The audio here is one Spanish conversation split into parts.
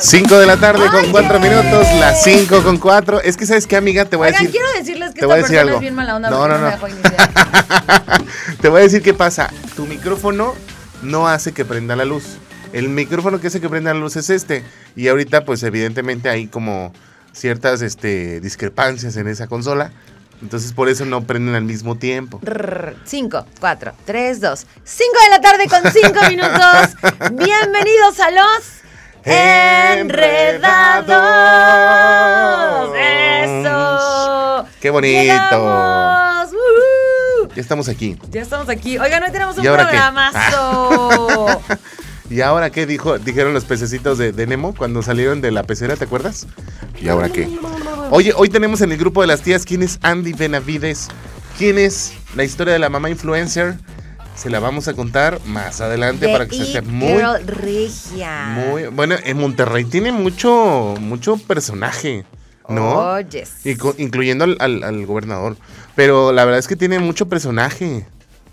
5 de la tarde con 4 minutos, las 5 con 4. Es que, ¿sabes qué, amiga? Te voy Oigan, a decir. quiero decirles que te esta voy a decir persona algo. es bien mala onda No, no, no, no. Te voy a decir qué pasa. Tu micrófono no hace que prenda la luz. El micrófono que hace que prenda la luz es este. Y ahorita, pues evidentemente hay como ciertas este, discrepancias en esa consola. Entonces por eso no prenden al mismo tiempo. 5, 4, 3, 2. 5 de la tarde con 5 minutos. Bienvenidos a los Enredados. Eso. Qué bonito. Llegamos. ¡Woohoo! Ya estamos aquí. Ya estamos aquí. Oigan, hoy tenemos un ¿Y ahora qué? programazo. ¿Y ahora qué dijo, dijeron los pececitos de, de Nemo cuando salieron de la pecera, ¿te acuerdas? ¿Y ahora qué? Oye, hoy tenemos en el grupo de las tías quién es Andy Benavides, quién es la historia de la mamá influencer. Se la vamos a contar más adelante The para que se esté muy, Regia. muy bueno. En Monterrey tiene mucho, mucho personaje, ¿no? Oyes. Y incluyendo al, al- al gobernador. Pero la verdad es que tiene mucho personaje.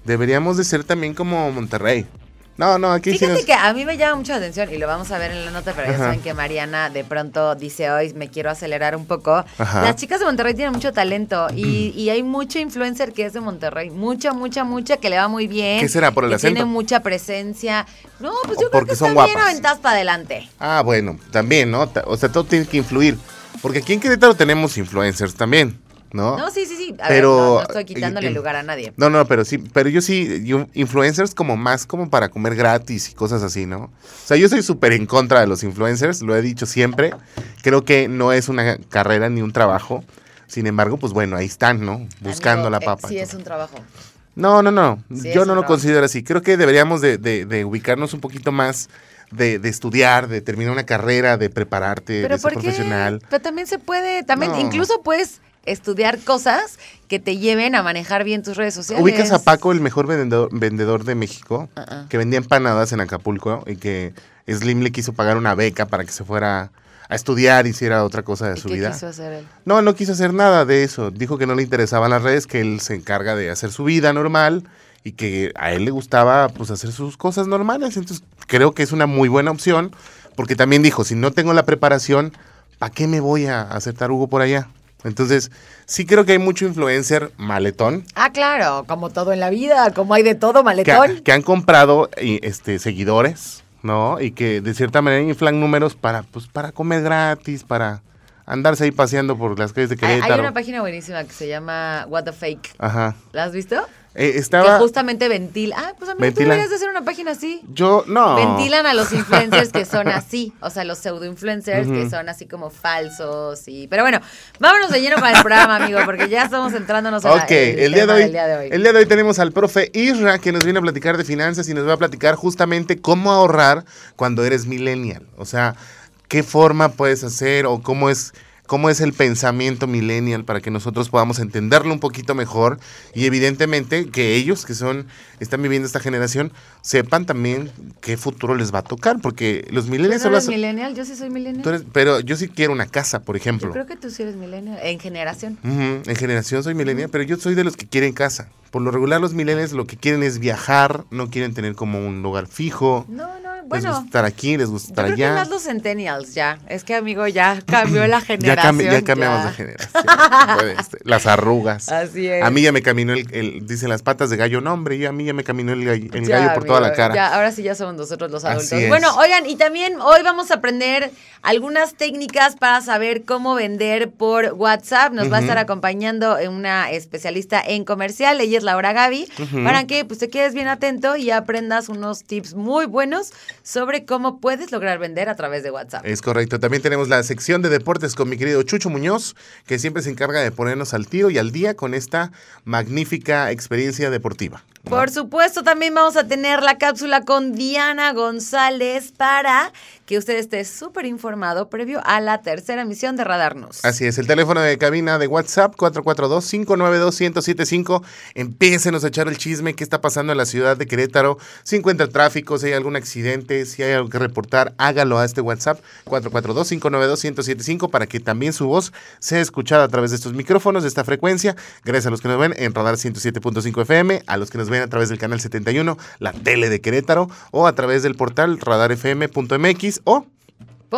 Deberíamos de ser también como Monterrey. No, no, aquí sí Fíjate nos- que a mí me llama mucho la atención y lo vamos a ver en la nota, pero ya saben que Mariana de pronto dice hoy me quiero acelerar un poco. Ajá. Las chicas de Monterrey tienen mucho talento y, y hay mucho influencer que es de Monterrey, mucha, mucha, mucha que le va muy bien. ¿Qué será, por el que acento? Tiene mucha presencia. No, pues O yo creo que son guapas. aventadas para adelante. Ah, bueno, también, ¿no? O sea, todo tiene que influir. Porque aquí en Querétaro tenemos influencers también, ¿no? No, sí, sí, sí. A Pero- ver, no, no estoy quitándole lugar a nadie. No, no, pero sí, pero yo sí, yo- influencers como más como para comer gratis y cosas así, ¿no? O sea, yo soy súper en contra de los influencers, lo he dicho siempre. Creo que no es una carrera ni un trabajo. Sin embargo, pues bueno, ahí están, ¿no? Buscando Amigo, la eh, papa. sí, es un trabajo. No, no, no. Sí, Yo no lo trabajo. considero así. Creo que deberíamos de, de- de ubicarnos un poquito más, de, de estudiar, de terminar una carrera, de prepararte, de Pero ser ¿por qué? profesional. Pero también se puede, también No. incluso puedes estudiar cosas que te lleven a manejar bien tus redes sociales. ¿Ubicas a Paco, el mejor vendedor, vendedor de México? Ah. Que vendía empanadas en Acapulco y que Slim le quiso pagar una beca para que se fuera a estudiar, hiciera otra cosa de ¿Y su qué vida. quiso hacer él? No, no quiso hacer nada de eso. Dijo que no le interesaban las redes, que él se encarga de hacer su vida normal y que a él le gustaba pues hacer sus cosas normales. Entonces creo que es una muy buena opción porque también dijo, si no tengo la preparación, ¿para qué me voy a hacer tarugo por allá? Entonces sí creo que hay mucho influencer maletón Ah, claro, como todo en la vida, como hay de todo, maletón. que han comprado este, seguidores, ¿no? Y que de cierta manera inflan números para, pues, para comer gratis, para andarse ahí paseando por las calles de Hay, hay Querétaro. una página buenísima que se llama What the Fake. Ajá. ¿La has visto? Eh, estaba. Que justamente ventila. Ah, pues a mí tú Ventilan. deberías de hacer una página así. Yo, no. Ventilan a los influencers que son así, o sea, los pseudo influencers que son así como falsos y pero bueno, vámonos de lleno con el programa, amigo, porque ya estamos centrándonos en la- Ok, el, día de hoy, día de hoy. el día de hoy tenemos al profe Isra que nos viene a platicar de finanzas y nos va a platicar justamente cómo ahorrar cuando eres millennial. O sea, qué forma puedes hacer o cómo es cómo es el pensamiento millennial para que nosotros podamos entenderlo un poquito mejor y evidentemente que ellos que son están viviendo esta generación sepan también qué futuro les va a tocar porque los ¿Tú millennials no son eres millennial? Yo sí soy millennial. tú eres- pero yo sí quiero una casa, por ejemplo. Yo creo que tú sí eres millennial en generación. Ujú, En generación soy millennial, pero yo soy de los que quieren casa. Por lo regular los millennials lo que quieren es viajar, no quieren tener como un lugar fijo. No, no, les gusta estar aquí, les gusta Yo estar que allá. más los centennials ya. Es que amigo ya cambió la ya, generación. cambi- ya cambiamos de generación. Ser. Las arrugas. Así es. A mí ya me caminó el, el- dicen las patas de gallo, no hombre, ya a mí ya me caminó el gallo, el Ya, gallo por toda la cara. Ya, ahora sí ya somos nosotros los adultos. Bueno, oigan, y también hoy vamos a aprender algunas técnicas para saber cómo vender por WhatsApp. Nos va a estar acompañando una especialista en comercial, ella es Laura Gaby, para que pues te quedes bien atento y aprendas unos tips muy buenos sobre cómo puedes lograr vender a través de WhatsApp. Es correcto. También tenemos la sección de deportes con mi querido Chucho Muñoz, que siempre se encarga de ponernos al tiro y al día con esta magnífica experiencia deportiva. ¿No? Por supuesto, también vamos a tener la cápsula con Diana González para que usted esté súper informado previo a la tercera emisión de Radarnos. Así es, el teléfono de cabina de WhatsApp 442-592-1075. Empiécenos a echar el chisme, qué está pasando en la ciudad de Querétaro, si encuentra tráfico, si hay algún accidente, si hay algo que reportar, hágalo a este WhatsApp 442-592-1075 para que también su voz sea escuchada a través de estos micrófonos, de esta frecuencia. Gracias a los que nos ven en Radar 107.5 FM, a los que nos ven a través del canal 71, la tele de Querétaro, o a través del portal radarfm.mx o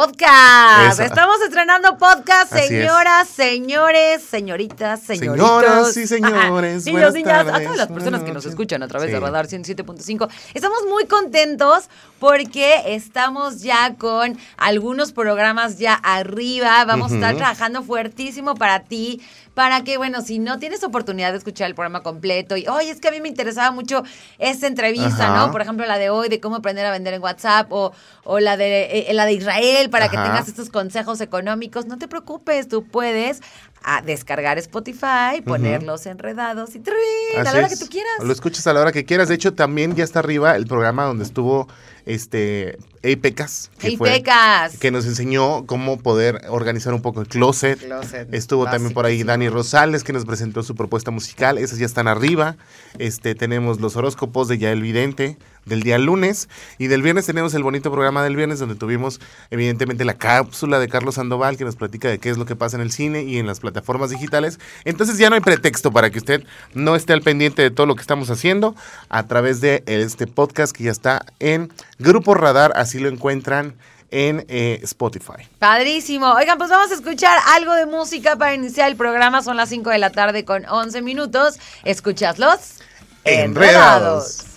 Podcast. Estamos estrenando podcast, Así es. señoras, señores, señoritas, señoritos. Señoras y señores, Niños, niñas, a tardes, todas las personas que nos escuchan a través de Sí. Radar 107.5. Estamos muy contentos porque estamos ya con algunos programas ya arriba. Vamos a estar trabajando fuertísimo para ti. Para que, bueno, si no tienes oportunidad de escuchar el programa completo y, oye, es que a mí me interesaba mucho esta entrevista, Ajá. ¿no? Por ejemplo, la de hoy, de cómo aprender a vender en WhatsApp, o, o la, de, eh, la de Israel, para que tengas estos consejos económicos. No te preocupes, tú puedes ah, descargar Spotify, ponerlos enredados y ¡trin! a la hora es. que tú quieras. Lo escuchas a la hora que quieras. De hecho, también ya está arriba el programa donde estuvo este Pecas. Hey, Pecas. Que nos enseñó cómo poder organizar un poco el closet. Closet, Estuvo también por ahí. Dani Rosales, que nos presentó su propuesta musical. Esas ya están arriba. Este, tenemos los horóscopos de Yael Vidente del día lunes. Y del viernes tenemos el bonito programa del viernes, donde tuvimos, evidentemente, la cápsula de Carlos Sandoval, que nos platica de qué es lo que pasa en el cine y en las plataformas digitales. Entonces ya no hay pretexto para que usted no esté al pendiente de todo lo que estamos haciendo a través de este podcast que ya está en Grupo Radar. Así lo encuentran en eh, Spotify. Padrísimo. Oigan, pues vamos a escuchar algo de música para iniciar el programa. Son las 5 de la tarde con 11 minutos. Escuchas los Enredados.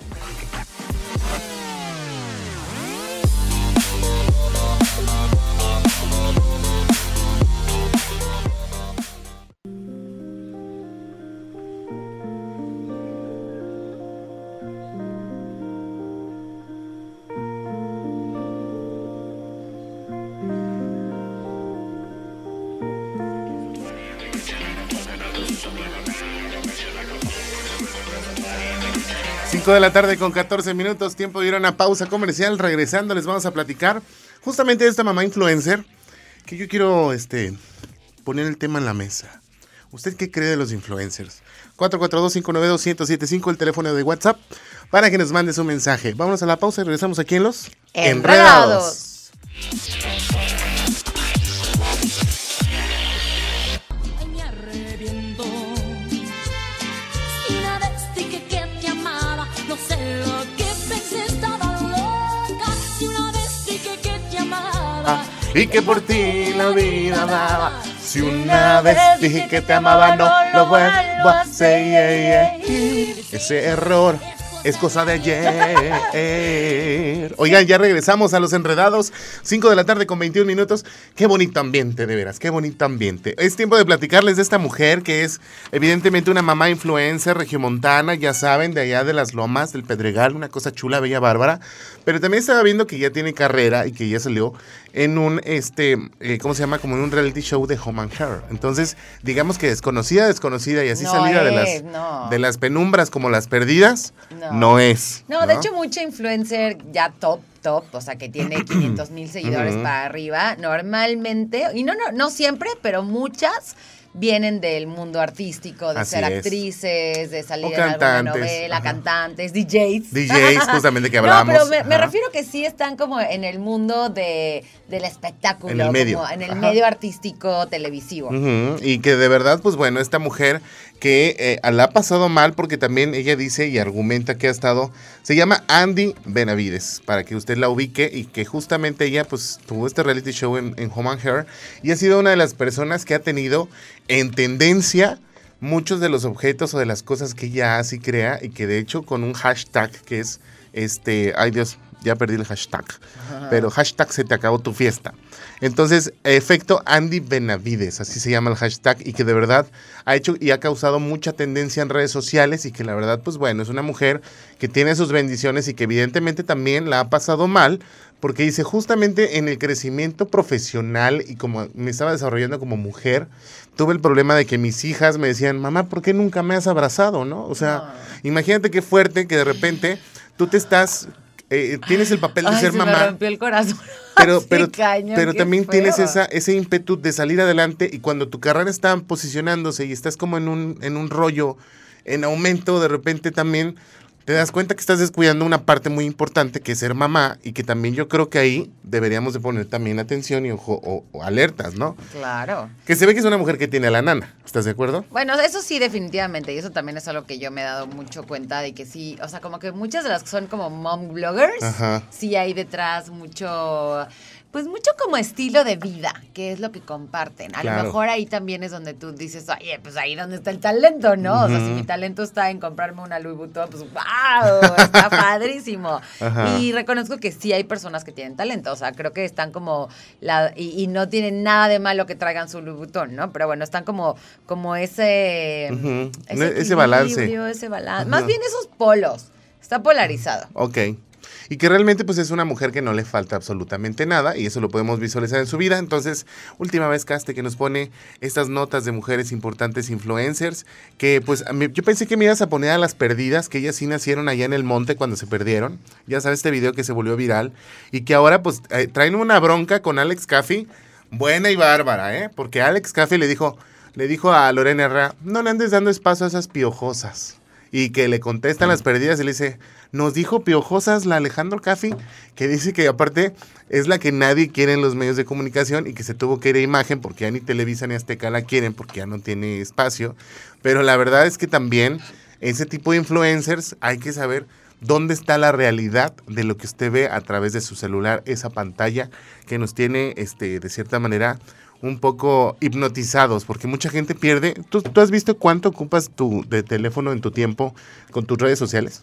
De la tarde con 14 minutos, tiempo de ir a una pausa comercial. Regresando les vamos a platicar justamente de esta mamá influencer que yo quiero este, poner el tema en la mesa. ¿Usted qué cree de los influencers? 442-592-1075, el teléfono de WhatsApp, para que nos mande su mensaje. Vámonos a la pausa y regresamos aquí en los Enredados. Ay, y que por ti la vida daba. Si una vez dije que te amaba, no lo vuelvo a hacer. Ese error es cosa de ayer. Oigan, ya regresamos a los enredados. 5 de la tarde con 21 minutos. Qué bonito ambiente, de veras, qué bonito ambiente. Es tiempo de platicarles de esta mujer que es evidentemente una mamá influencer regiomontana, ya saben, de allá de las lomas, del Pedregal, una cosa chula, bella, bárbara. Pero también estaba viendo que ya tiene carrera y que ya salió en un, este, eh, ¿cómo se llama? Como en un reality show de Home and Hair. Entonces, digamos que desconocida, desconocida y así No salida de las, no. de las penumbras como las perdidas, No. no, es. No, de hecho, mucha influencer ya top, top, o sea, que tiene 500 mil seguidores para arriba, normalmente, y no, no, no siempre, pero muchas vienen del mundo artístico, de Así ser es. actrices, de salir en alguna novela, ajá. cantantes, DJs. DJs, justamente que No, hablábamos. pero me, refiero que sí están como en el mundo de, del espectáculo, En el medio. como en el Ajá. medio artístico televisivo. Y que de verdad, pues bueno, esta mujer que eh, la ha pasado mal porque también ella dice y argumenta que ha estado, se llama Andy Benavides, para que usted la ubique y que justamente ella pues tuvo este reality show en, en Home and Hair y ha sido una de las personas que ha tenido en tendencia muchos de los objetos o de las cosas que ella hace y crea y que de hecho con un hashtag que es este, ay Dios, ya perdí el hashtag, pero hashtag se te acabó tu fiesta. Entonces, efecto Andy Benavides, así se llama el hashtag, y que de verdad ha hecho y ha causado mucha tendencia en redes sociales y que la verdad, pues bueno, es una mujer que tiene sus bendiciones y que evidentemente también la ha pasado mal, porque dice, justamente en el crecimiento profesional y como me estaba desarrollando como mujer, tuve el problema de que mis hijas me decían, mamá, ¿por qué nunca me has abrazado? ¿No? O sea, imagínate qué fuerte que de repente tú te estás, eh, tienes el papel de Ay, ser se me mamá rompió el corazón. pero, también tienes esa, ese ímpetu de salir adelante y cuando tu carrera está posicionándose y estás como en un, en un rollo en aumento, de repente también te das cuenta que estás descuidando una parte muy importante que es ser mamá y que también yo creo que ahí deberíamos de poner también atención y ojo, o, o alertas, ¿no? Claro. Que se ve que es una mujer que tiene a la nana, ¿estás de acuerdo? Bueno, eso sí, definitivamente. Y eso también es algo que yo me he dado mucho cuenta de que sí, o sea, como que muchas de las que son como mom bloggers, Ajá. sí hay detrás mucho pues mucho como estilo de vida, que es lo que comparten. A Claro. lo mejor ahí también es donde tú dices, oye, pues ahí donde está el talento, ¿no? O sea, si mi talento está en comprarme una Louis Vuitton, pues wow, está padrísimo. Ajá. Y reconozco que sí hay personas que tienen talento, o sea, creo que están como, la, y, y no tienen nada de malo que traigan su Louis Vuitton, ¿no? Pero bueno, están como, como ese, ese, Ese balance. Ese balance. Más bien esos polos. Está polarizado. Ok. Y que realmente pues es una mujer que no le falta absolutamente nada y eso lo podemos visualizar en su vida. Entonces, última vez Caste que nos pone estas notas de mujeres importantes influencers que pues yo pensé que me ibas a poner a las perdidas, que ellas sí nacieron allá en el monte cuando se perdieron. Ya sabes este video que se volvió viral y que ahora pues eh, traen una bronca con Alex Caffey, buena y bárbara, ¿eh? Porque Alex Caffey le dijo le dijo a Lorena Herrera, "No le andes dando espacio a esas piojosas." Y que le contestan las perdidas y le dice, nos dijo piojosas la Alejandro Caffi, que dice que aparte es la que nadie quiere en los medios de comunicación y que se tuvo que ir a imagen porque ya ni Televisa ni Azteca la quieren porque ya no tiene espacio. Pero la verdad es que también ese tipo de influencers hay que saber dónde está la realidad de lo que usted ve a través de su celular, esa pantalla que nos tiene este, de cierta manera un poco hipnotizados, porque mucha gente pierde. ¿Tú, tú has visto cuánto ocupas tu de teléfono en tu tiempo con tus redes sociales?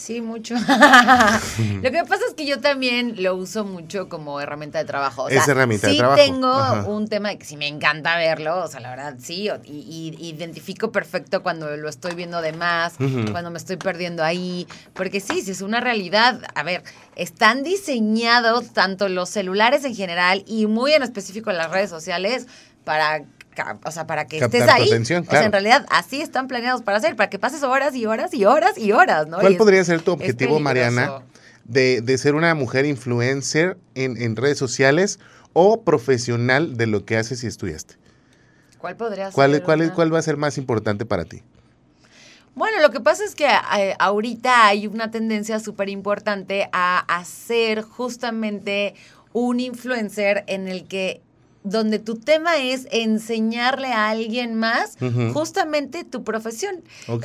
Sí, mucho. lo que pasa es que yo también lo uso mucho como herramienta de trabajo. O Es herramienta de sí trabajo. tengo Ajá. un tema de que sí me encanta verlo, o sea, la verdad sí, y, y identifico perfecto cuando lo estoy viendo de más, cuando me estoy perdiendo ahí, porque sí, sí es una realidad. A ver, están diseñados tanto los celulares en general y muy en específico las redes sociales para o sea, para que Captar estés ahí. atención, O sea, claro. en realidad así están planeados para hacer, para que pases horas y horas y horas y horas, ¿no? ¿Cuál Y es- podría ser tu objetivo. Mariana, de, de ser una mujer influencer en, en redes sociales o profesional de lo que haces y estudiaste? ¿Cuál podría ¿Cuál, ser? cuál, una? ¿Cuál va a ser más importante para ti? Bueno, lo que pasa es que eh, ahorita hay una tendencia súper importante a hacer justamente un influencer en el que donde tu tema es enseñarle a alguien más justamente tu profesión.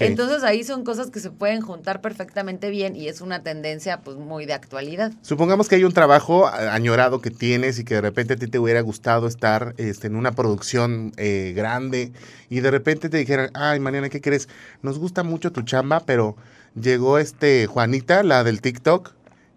Entonces ahí son cosas que se pueden juntar perfectamente bien y es una tendencia pues muy de actualidad. Supongamos que hay un trabajo a- añorado que tienes y que de repente a ti te hubiera gustado estar este, en una producción eh, grande y de repente te dijeran, ay, Mariana, ¿qué crees? Nos gusta mucho tu chamba, pero llegó este Juanita, la del TikTok,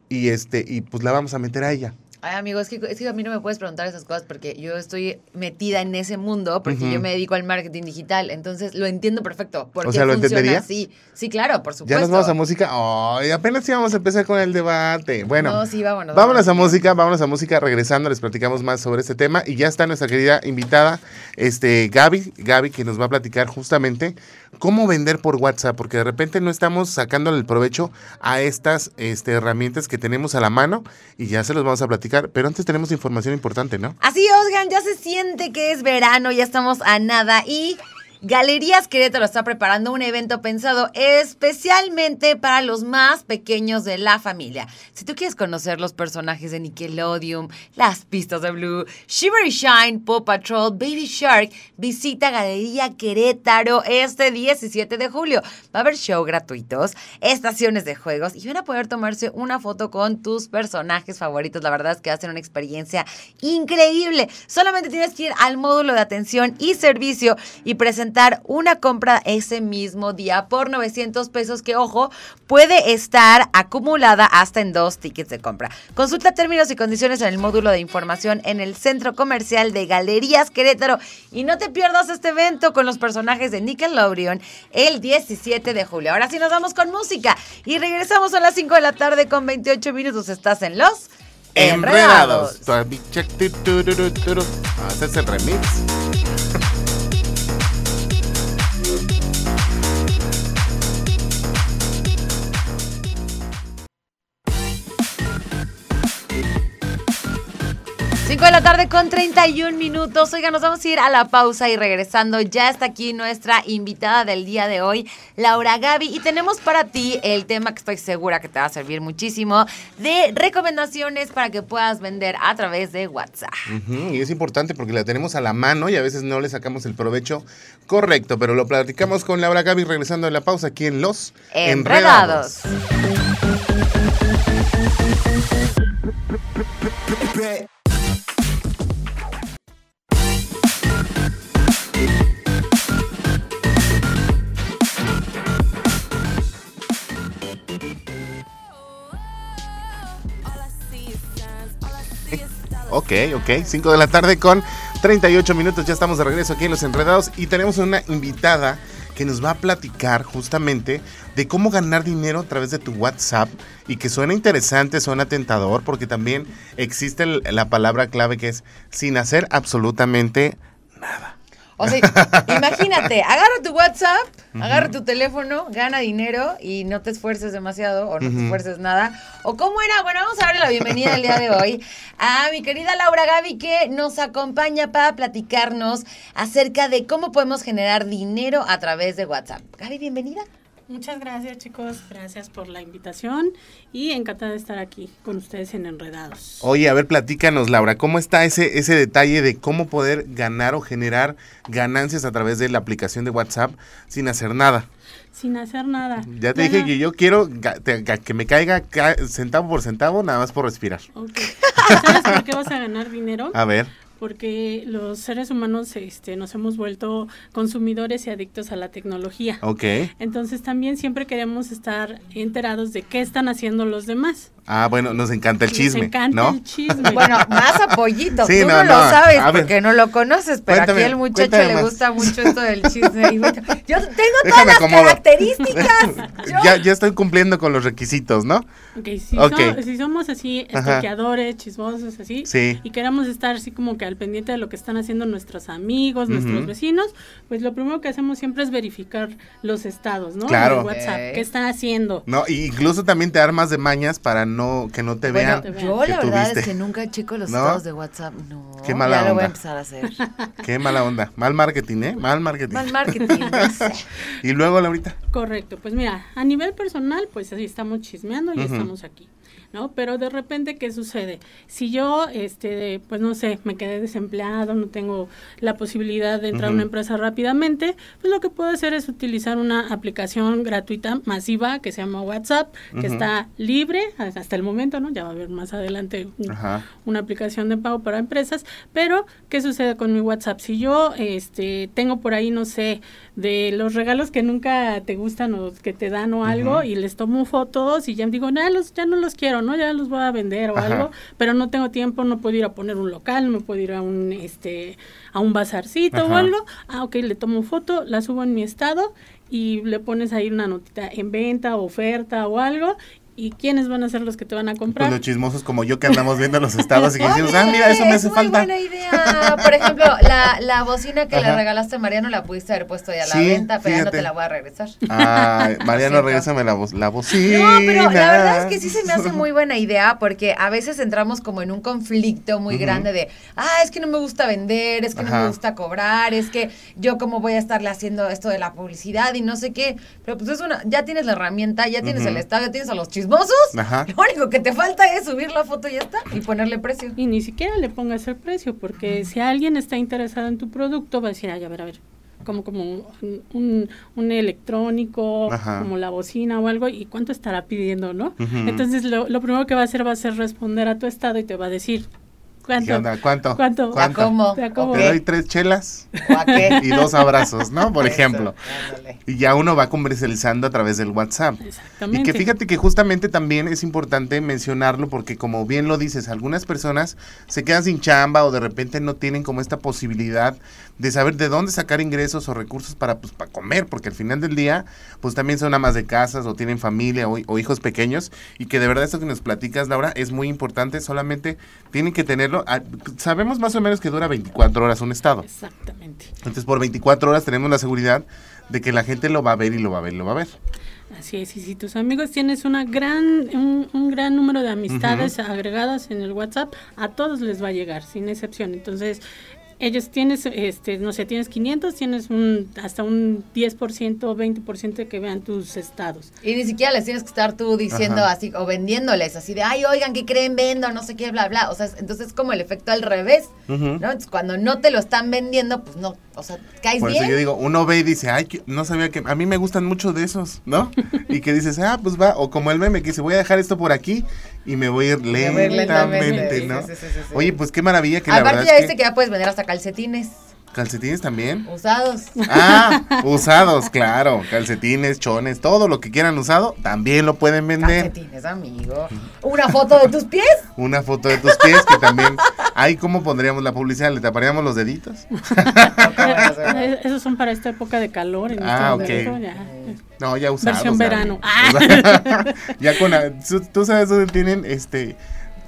y este y pues la vamos a meter a ella. Ay, amigo, es que, es que a mí no me puedes preguntar esas cosas porque yo estoy metida en ese mundo, porque yo me dedico al marketing digital, entonces lo entiendo perfecto. Porque O sea, ¿lo funciona entendería? así. Sí, claro, por supuesto. Ya nos vamos a música. Ay, apenas íbamos a empezar con el debate. Bueno, No, sí, vámonos. vámonos a música, vámonos a música. Regresando, les platicamos más sobre este tema. Y ya está nuestra querida invitada, este, Gaby, Gaby, que nos va a platicar justamente cómo vender por WhatsApp, porque de repente no estamos sacándole el provecho a estas este, herramientas que tenemos a la mano y ya se los vamos a platicar. Pero antes tenemos información importante, ¿no? Así, Osgan, ya se siente que es verano, ya estamos a nada y Galerías Querétaro está preparando un evento pensado especialmente para los más pequeños de la familia. Si tú quieres conocer los personajes de Nickelodeon, las pistas de Blue, Shiver y Shine, Paw Patrol, Baby Shark, visita Galería Querétaro este 17 de julio. Va a haber show gratuitos, estaciones de juegos y van a poder tomarse una foto con tus personajes favoritos. La verdad es que hacen una experiencia increíble. Solamente tienes que ir al módulo de atención y servicio y presentar una compra ese mismo día por 900 pesos que, ojo, puede estar acumulada hasta en dos tickets de compra. Consulta términos y condiciones en el módulo de información en el Centro Comercial de Galerías Querétaro y no te pierdas este evento con los personajes de Nickelodeon el 17 de julio. Ahora sí nos vamos con música y regresamos a las 5 de la tarde con 28 minutos. Estás en Los Enredados. Es el remix. De la tarde con 31 minutos. Oiga, nos vamos a ir a la pausa y regresando. Ya está aquí nuestra invitada del día de hoy, Laura Gaby. Y tenemos para ti el tema que estoy segura que te va a servir muchísimo de recomendaciones para que puedas vender a través de WhatsApp. Y es importante porque la tenemos a la mano y a veces no le sacamos el provecho correcto, pero lo platicamos con Laura Gaby regresando de la pausa aquí en Los Enredados. Ok, ok. 5 de la tarde con 38 minutos. Ya estamos de regreso aquí en Los Enredados y tenemos una invitada que nos va a platicar justamente de cómo ganar dinero a través de tu WhatsApp y que suena interesante, suena tentador, porque también existe la palabra clave que es sin hacer absolutamente nada. O sea, imagínate, agarra tu WhatsApp, agarra tu teléfono, gana dinero y no te esfuerces demasiado o no te esfuerces nada. ¿O cómo era? Bueno, vamos a darle la bienvenida el día de hoy a mi querida Laura Gaby que nos acompaña para platicarnos acerca de cómo podemos generar dinero a través de WhatsApp. Gaby, bienvenida. Muchas gracias chicos, gracias por la invitación y encantada de estar aquí con ustedes en Enredados. Oye, a ver, platícanos, Laura, ¿cómo está ese, ese detalle de cómo poder ganar o generar ganancias a través de la aplicación de WhatsApp sin hacer nada? Sin hacer nada. Ya te dije que yo quiero que me caiga ca- centavo por centavo, nada más por respirar. Ok. ¿Sabes por qué vas a ganar dinero? A ver, Porque los seres humanos este, nos hemos vuelto consumidores y adictos a la tecnología. ok. Entonces también siempre queremos estar enterados de qué están haciendo los demás. Ah, bueno, nos encanta el Nos chisme, encanta ¿no? el chisme. Bueno, más apoyito. Sí, Tú no, no, lo sabes a ver. porque no lo conoces, pero Cuéntame, aquí al muchacho le más. gusta mucho esto del chisme. Y bueno, yo tengo Déjame todas las acomodo. características. Yo- Ya, ya estoy cumpliendo con los requisitos, ¿no? Ok, si, Ok. so- si somos así, estoqueadores, chismosos, así, Sí. y queremos estar así como que al pendiente de lo que están haciendo nuestros amigos, nuestros vecinos, pues lo primero que hacemos siempre es verificar los estados, ¿no? Claro. De WhatsApp, qué están haciendo. No, y incluso también te armas de mañas para no que no te Bueno, vean. yo que la verdad es que nunca checo los ¿No? estados de WhatsApp. No, Qué mala ya lo voy onda. a empezar a hacer. Qué mala onda. Mal marketing, ¿eh? Mal marketing. Mal marketing, no sé. Y luego, Laurita. Correcto, pues mira, a nivel personal, pues así estamos chismeando y estamos aquí, ¿no? Pero de repente, ¿qué sucede? Si yo, este, pues no sé, me quedé desempleado, no tengo la posibilidad de entrar a una empresa rápidamente, pues lo que puedo hacer es utilizar una aplicación gratuita masiva que se llama WhatsApp, que está libre hasta el momento, ¿no? Ya va a haber más adelante un- una aplicación de pago para empresas, pero ¿qué sucede con mi WhatsApp? Si yo este tengo por ahí, no sé, de los regalos que nunca te gustan o que te dan o algo y les tomo fotos y ya digo, no, los, ya no los quiero, ¿no? Ya los voy a vender o Ajá. algo, pero no tengo tiempo, no puedo ir a poner un local, no puedo ir a un este a un bazarcito o algo. Ah, ok, le tomo foto, la subo en mi estado y le pones ahí una notita en venta, oferta o algo. ¿Y quiénes van a ser los que te van a Pues comprar? los chismosos como yo que andamos viendo los estados y que decimos, ah, mira, eso me es hace muy falta. buena idea. Por ejemplo, la, la bocina que le regalaste a Mariano la pudiste haber puesto ya a la Sí, venta, pero ya no te la voy a regresar. Ay, Mariano, Siento. regrésame la, la bocina. No, pero la verdad es que sí se me hace muy buena idea porque a veces entramos como en un conflicto muy grande de, ah, es que no me gusta vender, es que no me gusta cobrar, es que yo cómo voy a estarle haciendo esto de la publicidad y no sé qué. Pero pues es una, ya tienes la herramienta, ya tienes el estado, ya tienes a los chismosos. Ajá. Lo único que te falta es subir la foto y ya está y ponerle precio. Y ni siquiera le pongas el precio, porque si alguien está interesado en tu producto, va a decir, ay, a ver, a ver, como, como un, un, un electrónico, Ajá. como la bocina o algo, ¿y cuánto estará pidiendo, no? Entonces, lo, lo primero que va a hacer va a ser responder a tu estado y te va a decir, ¿cuánto? ¿Qué onda? ¿Cuánto? ¿Cuánto? ¿Cuánto? Te doy tres chelas y dos abrazos, ¿no? Por Eso, ejemplo. ándale. Y ya uno va comercializando a través del WhatsApp. Y Exactamente. que fíjate que justamente también es importante mencionarlo porque como bien lo dices, algunas personas se quedan sin chamba o de repente no tienen como esta posibilidad de saber de dónde sacar ingresos o recursos para pues para comer, porque al final del día pues también son amas de casas o tienen familia o, o hijos pequeños y que de verdad esto que nos platicas Laura es muy importante, solamente tienen que tenerlo, ah, sabemos más o menos que dura 24 horas un estado. Exactamente. Entonces por 24 horas tenemos la seguridad de que la gente lo va a ver y lo va a ver y lo va a ver. Así es, y si tus amigos tienes una gran, un, un gran número de amistades agregadas en el WhatsApp, a todos les va a llegar, sin excepción. Entonces, ellos tienes, este, no sé, tienes 500, tienes un, hasta un 10%, 20% de que vean tus estados. Y ni siquiera les tienes que estar tú diciendo Ajá. así, o vendiéndoles así de, ay, oigan, ¿qué creen? Vendo, no sé qué, bla, bla. O sea, es- entonces es como el efecto al revés. ¿no? Entonces cuando no te lo están vendiendo, pues no, o sea, caes Por bien. eso yo digo, uno ve y dice, ay, no sabía que a mí me gustan mucho de esos, ¿no? y que dices, ah, pues va, o como el meme que dice, voy a dejar esto por aquí y me voy a ir lentamente, lentamente, ¿no? sí, sí, sí, sí, sí. Oye, pues qué maravilla que la Aparte verdad ya es viste que... que ya puedes vender hasta calcetines. ¿Calcetines también? Usados. Ah, usados, claro. Calcetines, chones, todo lo que quieran usado, también lo pueden vender. Calcetines, amigo. Una foto de tus pies. Una foto de tus pies que también. Ahí, ¿cómo pondríamos la publicidad? ¿Le taparíamos los deditos? Esos son para esta época de calor. En Ah, este ok. momento, ya. No, ya usados. Versión verano. ya con. la- ¿tú- sabes dónde tienen este.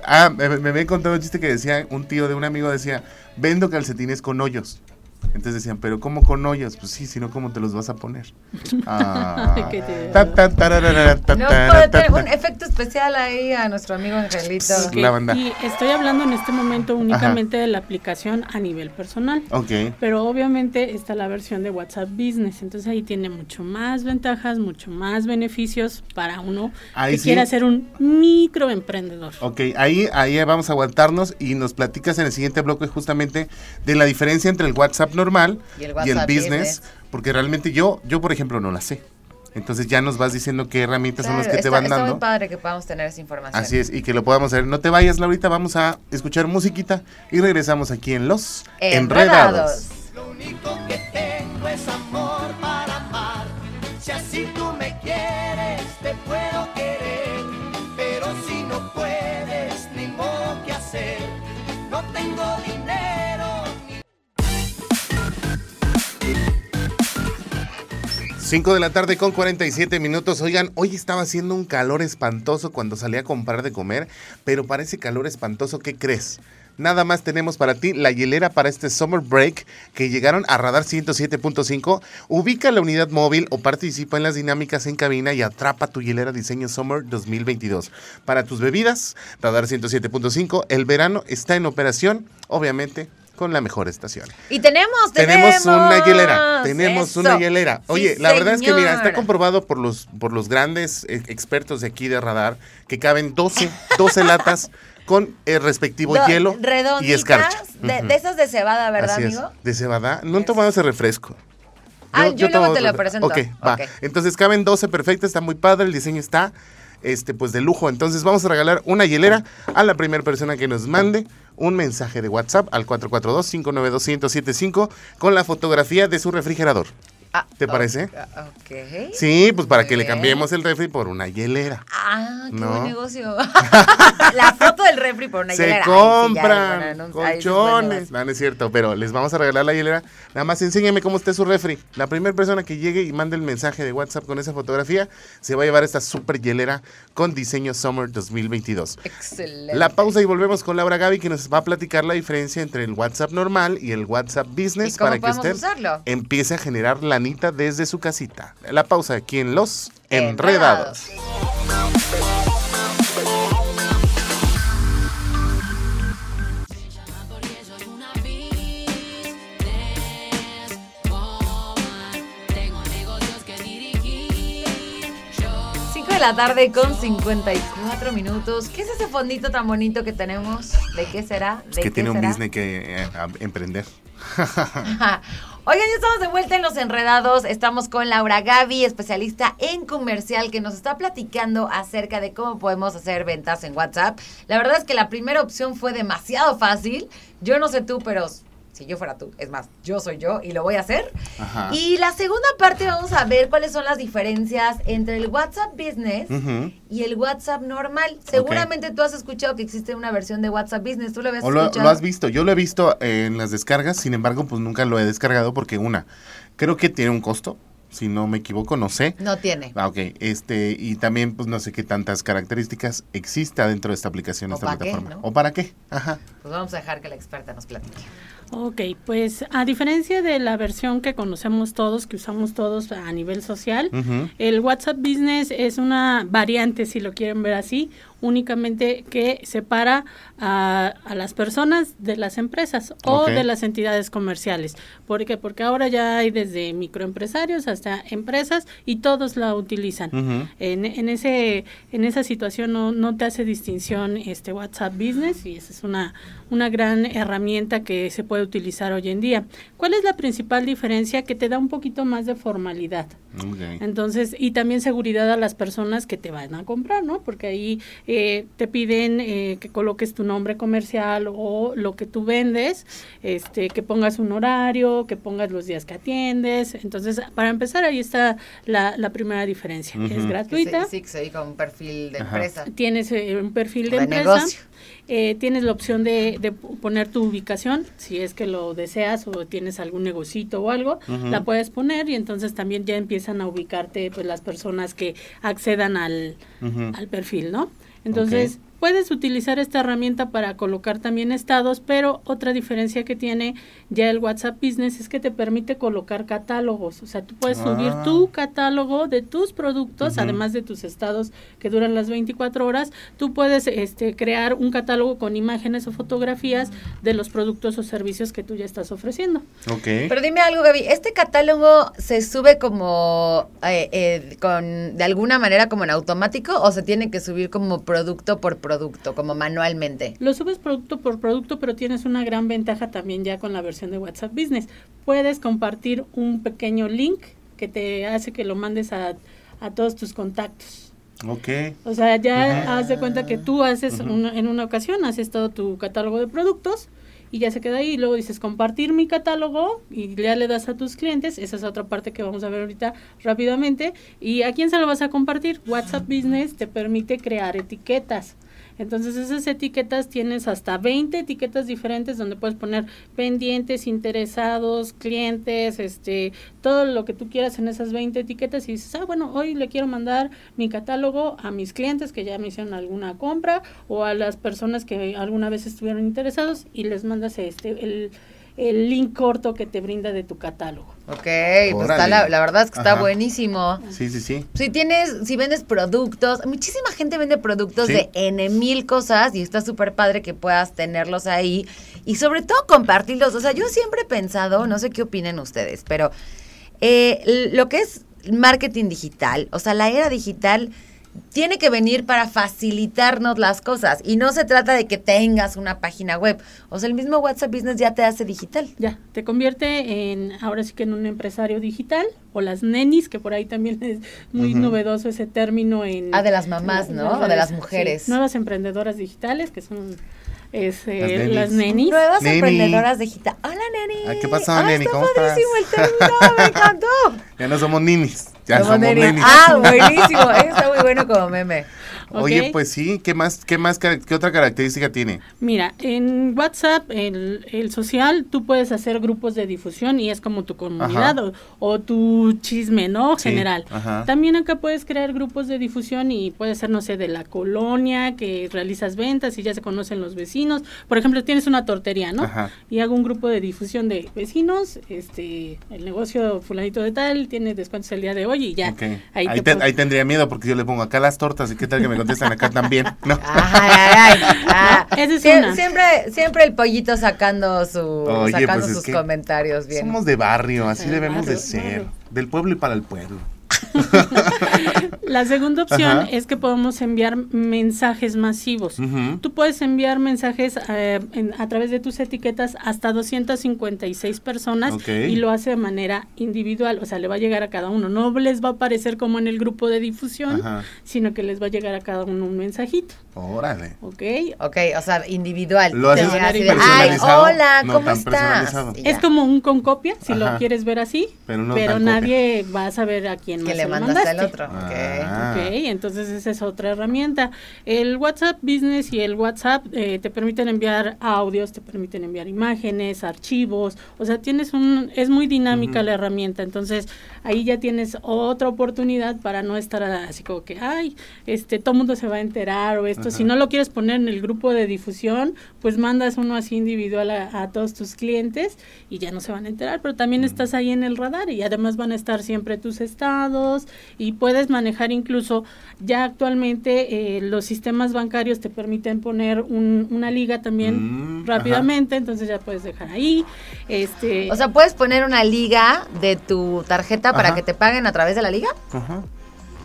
Ah, me, me habían contado un chiste que decía, un tío de un amigo decía, vendo calcetines con hoyos. Entonces decían, pero ¿cómo con hoyos? Pues sí, si no, ¿cómo te los vas a poner? Ah. Que te- Ta, ta, tararara, ta, No puede un efecto especial ahí a nuestro amigo Angelito. Ok. la banda. Y estoy hablando en este momento únicamente de la aplicación a nivel personal. Ok. Pero obviamente está la versión de WhatsApp Business, entonces ahí tiene mucho más ventajas, mucho más beneficios para uno Ahí que sí. quiera ser un microemprendedor. Ok, ahí, ahí vamos a aguantarnos y nos platicas en el siguiente bloque justamente de la diferencia entre el WhatsApp normal Y el y el, WhatsApp business, porque realmente yo, yo por ejemplo no la sé. Entonces ya nos vas diciendo qué herramientas son las que te van está dando. muy padre que podamos tener esa información. Así es, y que lo podamos hacer. No te vayas, Laurita, vamos a escuchar musiquita y regresamos aquí en Los Enredados. Lo único que tengo es amor para 5 de la tarde con 47 minutos. Oigan, hoy estaba haciendo un calor espantoso cuando salí a comprar de comer, pero para ese calor espantoso, ¿qué crees? Nada más tenemos para ti la hielera para este Summer Break que llegaron a Radar 107.5. Ubica la unidad móvil o participa en las dinámicas en cabina y atrapa tu hielera diseño Summer 2022. Para tus bebidas, Radar 107.5, el verano está en operación, obviamente con la mejor estación. Y tenemos, Tenemos tenemos, una hielera, tenemos Eso. una hielera. Oye, Sí, la verdad es que mira, está comprobado por los por los grandes eh, expertos de aquí de radar que caben 12, 12 latas con el respectivo Do- hielo y escarcha. De, esas de cebada, ¿verdad, Así es, amigo? De cebada. No han tomado ese refresco. Ah, yo luego tomo te lo presento. Ok, va. Entonces caben 12 perfectas, está muy padre, el diseño está este pues de lujo. Entonces vamos a regalar una hielera a la primera persona que nos mande un mensaje de WhatsApp al 442-592-1075 con la fotografía de su refrigerador. Ah, ¿Te parece? Ok. Sí, pues para que le cambiemos el refri por una hielera. Ah, qué No. buen negocio. la foto del refri por una Se hielera. Ya, compran ay, sí colchones. No, no es cierto, pero les vamos a regalar la hielera. Nada más enséñame cómo está su refri. La primera persona que llegue y mande el mensaje de WhatsApp con esa fotografía se va a llevar esta super hielera con diseño Summer 2022. Excelente. La pausa y volvemos con Laura Gaby que nos va a platicar la diferencia entre el WhatsApp normal y el WhatsApp Business ¿Y cómo para que usted usarlo? empiece a generar lanita desde su casita. La pausa aquí en Los Enredados. La tarde con 54 minutos. ¿Qué es ese fondito tan bonito que tenemos? ¿De qué será? ¿De Es que qué tiene un será? business que eh, emprender. Oigan, ya estamos de vuelta en Los Enredados. Estamos con Laura Gaby, especialista en comercial, que nos está platicando acerca de cómo podemos hacer ventas en WhatsApp. La verdad es que la primera opción fue demasiado fácil. Yo no sé tú, pero si yo fuera tú, es más, yo soy yo y lo voy a hacer. Ajá. Y la segunda parte vamos a ver cuáles son las diferencias entre el WhatsApp Business Ujú. y el WhatsApp normal. Seguramente tú has escuchado que existe una versión de WhatsApp Business. ¿Tú lo habías O lo, escuchado? lo has visto, yo lo he visto en las descargas, sin embargo, pues nunca lo he descargado porque una, creo que tiene un costo, si no me equivoco, no sé. No tiene. Ah, ok, este, y también pues no sé qué tantas características exista dentro de esta aplicación, ¿O esta para qué, plataforma. no? ¿O para qué? Ajá. Pues vamos a dejar que la experta nos platique. Ok, pues a diferencia de la versión que conocemos todos, que usamos todos a nivel social, el WhatsApp Business es una variante, si lo quieren ver así, únicamente que separa a, a las personas de las empresas o de las entidades comerciales. ¿Por qué? Porque ahora ya hay desde microempresarios hasta empresas y todos la utilizan. En, en ese en esa situación no, no te hace distinción este WhatsApp Business y esa es una una gran herramienta que se puede utilizar hoy en día. ¿Cuál es la principal diferencia? Que te da un poquito más de formalidad. Entonces, y también seguridad a las personas que te van a comprar, ¿no? Porque ahí eh, te piden eh, que coloques tu nombre comercial o lo que tú vendes, este, que pongas un horario, que pongas los días que atiendes. Entonces, para empezar, ahí está la, la primera diferencia. Es gratuita, Sí, sí, se un perfil de Ajá. empresa. tienes eh, un perfil de, De empresa. negocio. Eh, tienes la opción de, de poner tu ubicación, si es que lo deseas o tienes algún negocito o algo, la puedes poner y entonces también ya empiezan a ubicarte pues las personas que accedan al, perfil, ¿no? Entonces. Puedes utilizar esta herramienta para colocar también estados, pero otra diferencia que tiene ya el WhatsApp Business es que te permite colocar catálogos. O sea, tú puedes subir Ah. tu catálogo de tus productos, además de tus estados que duran las 24 horas. Tú puedes este, crear un catálogo con imágenes o fotografías de los productos o servicios que tú ya estás ofreciendo. Ok. Pero dime algo, Gaby, ¿este catálogo se sube como eh, eh, con de alguna manera como en automático o se tiene que subir como producto por producto, como manualmente? Lo subes producto por producto, pero tienes una gran ventaja también ya con la versión de WhatsApp Business. Puedes compartir un pequeño link que te hace que lo mandes a, a todos tus contactos. Ok. O sea, ya Ujú. haz de cuenta que tú haces una- en una ocasión, haces todo tu catálogo de productos y ya se queda ahí. Y luego dices compartir mi catálogo y ya le das a tus clientes. Esa es otra parte que vamos a ver ahorita rápidamente. ¿Y a quién se lo vas a compartir? WhatsApp Business te permite crear etiquetas. Entonces esas etiquetas tienes hasta 20 etiquetas diferentes donde puedes poner pendientes, interesados, clientes, este, todo lo que tú quieras en esas 20 etiquetas y dices, ah, bueno, hoy le quiero mandar mi catálogo a mis clientes que ya me hicieron alguna compra o a las personas que alguna vez estuvieron interesados y les mandas este el, el link corto que te brinda de tu catálogo. Ok, pues está la, la verdad es que está Ajá. buenísimo. Sí, sí, sí. Si tienes, si vendes productos, muchísima gente vende productos Sí. de N mil cosas y está súper padre que puedas tenerlos ahí y sobre todo compartirlos. O sea, yo siempre he pensado, no sé qué opinen ustedes, pero eh, lo que es marketing digital, o sea, la era digital tiene que venir para facilitarnos las cosas y no se trata de que tengas una página web. O sea, el mismo WhatsApp Business ya te hace digital. Ya, te convierte en, ahora sí que en un empresario digital, o las nenis, que por ahí también es muy Ujú. novedoso ese término en... Ah, de las mamás, en ¿no? las O de las sí. mujeres. nuevas emprendedoras digitales, que son es, eh, Las nenis. las nenis. Nuevas Neni. emprendedoras digitales. Hola, Neni. ¿qué pasó, Ah, Neni? Está ¿Cómo estás? padrísimo el término, me encantó. Ya no somos ninis. Ya Somos. Ah, buenísimo. Eso está muy bueno como meme. Oye, pues sí, ¿qué más, qué más, qué otra característica tiene? Mira, en WhatsApp, el, el social, tú puedes hacer grupos de difusión y es como tu comunidad o, o tu chisme, ¿no? Sí, General. ajá. También acá puedes crear grupos de difusión y puede ser, no sé, de la colonia, que realizas ventas y ya se conocen los vecinos. Por ejemplo, tienes una tortería, ¿no? Ajá. Y hago un grupo de difusión de vecinos, este, el negocio fulanito de tal, tiene descuentos el día de hoy y ya. Ok. Ahí, Ahí, te te- pon- ahí tendría miedo porque yo le pongo acá las tortas y qué tal que me contestan acá también. No. Ay, ay, ay. Ah, No, esa es Sie- una. Siempre, siempre el pollito sacando su, Oye, sacando pues es sus comentarios bien. Somos de barrio, así De debemos de ser. barrio. Del pueblo y para el pueblo. La segunda opción Ajá. es que podemos enviar mensajes masivos. Tú puedes enviar mensajes eh, en- a través de tus etiquetas hasta 256 personas y lo hace de manera individual, o sea, le va a llegar a cada uno. No les va a aparecer como en el grupo de difusión, Ajá. sino que les va a llegar a cada uno un mensajito, Órale. ¿ok? Ok, o sea, individual. Lo haces Ay, hola, no ¿cómo estás? Es como un con copia, si Ajá. lo quieres ver así, Pero no pero tan copia. nadie va a saber a quién más le mandaste al otro. ok. Ah. Ok, entonces esa es otra herramienta. El WhatsApp Business y el WhatsApp eh, te permiten enviar audios, te permiten enviar imágenes, archivos, o sea, tienes un, es muy dinámica la herramienta, entonces ahí ya tienes otra oportunidad para no estar así como que, ay, este, todo mundo se va a enterar o esto, si no lo quieres poner en el grupo de difusión, pues mandas uno así individual a, a todos tus clientes y ya no se van a enterar, pero también estás ahí en el radar y además van a estar siempre tus estados y puedes manejar incluso ya actualmente eh, los sistemas bancarios te permiten poner un- una liga también Mm, rápidamente, entonces ya puedes dejar ahí. Este, O sea, puedes poner una liga de tu tarjeta para que te paguen a través de la liga. Ajá.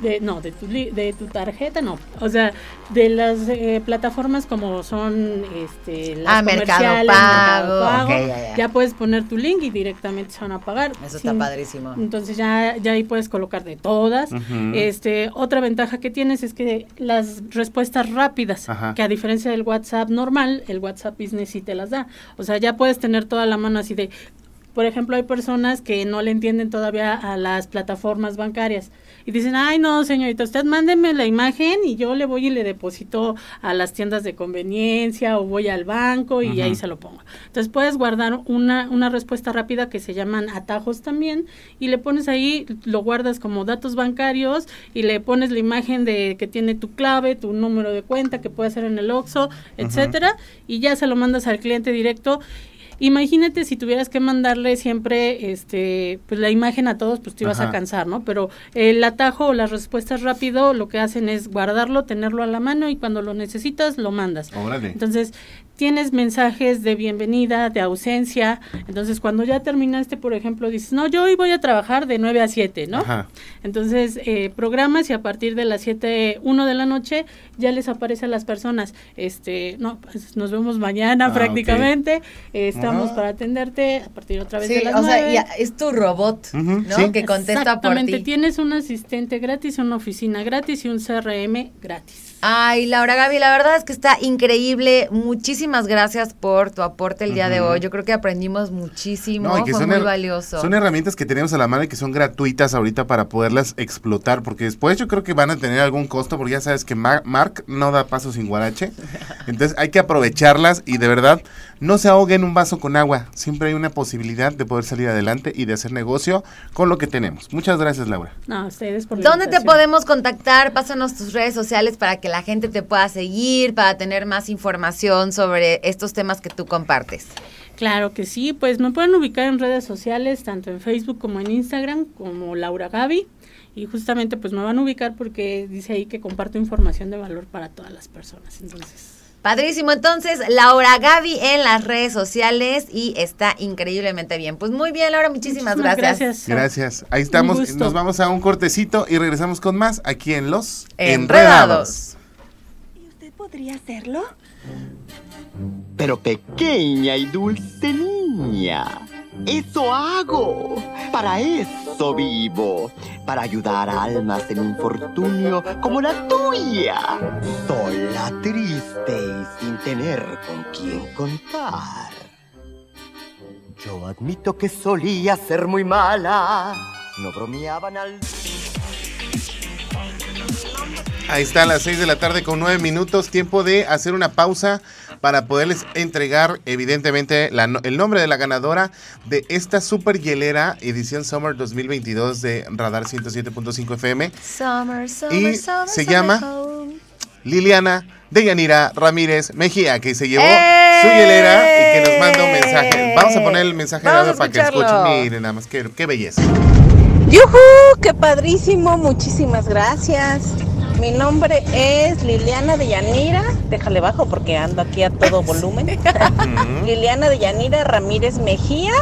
De, no, de tu, li- de tu tarjeta, no. O sea, de las eh, plataformas como son este, las Ah, Mercado Pago, Mercado Pago, ok, ya, ya. puedes poner tu link y directamente se van a pagar. Eso está padrísimo. Entonces ya, ya ahí puedes colocar de todas. Este, otra ventaja que tienes es que las respuestas rápidas, Ajá. que a diferencia del WhatsApp normal, el WhatsApp Business sí te las da. O sea, ya puedes tener toda la mano así de, por ejemplo, hay personas que no le entienden todavía a las plataformas bancarias y dicen, ay no, señorita, usted mándeme la imagen y yo le voy y le deposito a las tiendas de conveniencia o voy al banco y ahí se lo pongo. Entonces puedes guardar una, una respuesta rápida que se llaman atajos también y le pones ahí, lo guardas como datos bancarios y le pones la imagen de que tiene tu clave, tu número de cuenta que puede ser en el OXXO, etcétera, y ya se lo mandas al cliente directo. Imagínate si tuvieras que mandarle siempre este pues la imagen a todos, pues te ibas Ajá. a cansar, ¿no? Pero el atajo o las respuestas rápido lo que hacen es guardarlo, tenerlo a la mano y cuando lo necesitas lo mandas. Órale. Entonces, tienes mensajes de bienvenida, de ausencia. Entonces, cuando ya terminaste, por ejemplo, dices, no, yo hoy voy a trabajar de 9 a 7, ¿no? Ajá. Entonces, eh, programas y a partir de las 7, 1 de la noche, ya les aparece a las personas, este, no, pues nos vemos mañana Ah, prácticamente, eh, estamos Ah. para atenderte a partir otra vez Sí, de las o sea, 9. ya es tu robot, ¿no? sí. Que contesta por Exactamente, ti. tienes un asistente gratis, una oficina gratis y un CRM gratis. Ay, Laura Gaby, la verdad es que está increíble. Muchísimas gracias por tu aporte el día de hoy. Yo creo que aprendimos muchísimo. No, y que Fue son muy valioso. Son herramientas que tenemos a la mano y que son gratuitas ahorita para poderlas explotar, porque después yo creo que van a tener algún costo, porque ya sabes que Mar- Mark no da paso sin guarache. Entonces hay que aprovecharlas y de verdad no se ahogue en un vaso con agua. Siempre hay una posibilidad de poder salir adelante y de hacer negocio con lo que tenemos. Muchas gracias, Laura. No, ustedes por la ¿Dónde te podemos contactar? Pásanos tus redes sociales para que la gente te pueda seguir, para tener más información sobre estos temas que tú compartes. Claro que sí, pues me pueden ubicar en redes sociales, tanto en Facebook como en Instagram, como Laura Gaby. Y justamente pues me van a ubicar porque dice ahí que comparto información de valor para todas las personas. Entonces, Padrísimo, entonces Laura Gaby en las redes sociales y está increíblemente bien. Pues muy bien, Laura, muchísimas, muchísimas gracias. Gracias. Ahí estamos. Nos vamos a un cortecito y regresamos con más aquí en Los Enredados. ¿Y usted podría hacerlo? Pero pequeña y dulce niña, eso hago. Para eso vivo. Para ayudar a almas en infortunio como la tuya. Sola, triste y sin tener con quién contar. Yo admito que solía ser muy mala. No bromeaban al... Ahí está a las 6 de la tarde con 9 minutos. Tiempo de hacer una pausa para poderles entregar, evidentemente, la el nombre de la ganadora de esta super hielera edición Summer 2022 de Radar 107.5 FM. Summer, summer, Y summer, se llama home. Liliana Deyanira Ramírez Mejía, que se llevó ¡Eh! su hielera y que nos manda un mensaje. Vamos a poner el mensaje de audio para que escuchen. Miren, nada más, qué, qué belleza. ¡Yujú! ¡Qué padrísimo! Muchísimas gracias. Mi nombre es Liliana de Yanira. Déjale bajo porque ando aquí a todo volumen. Liliana de Yanira Ramírez Mejía.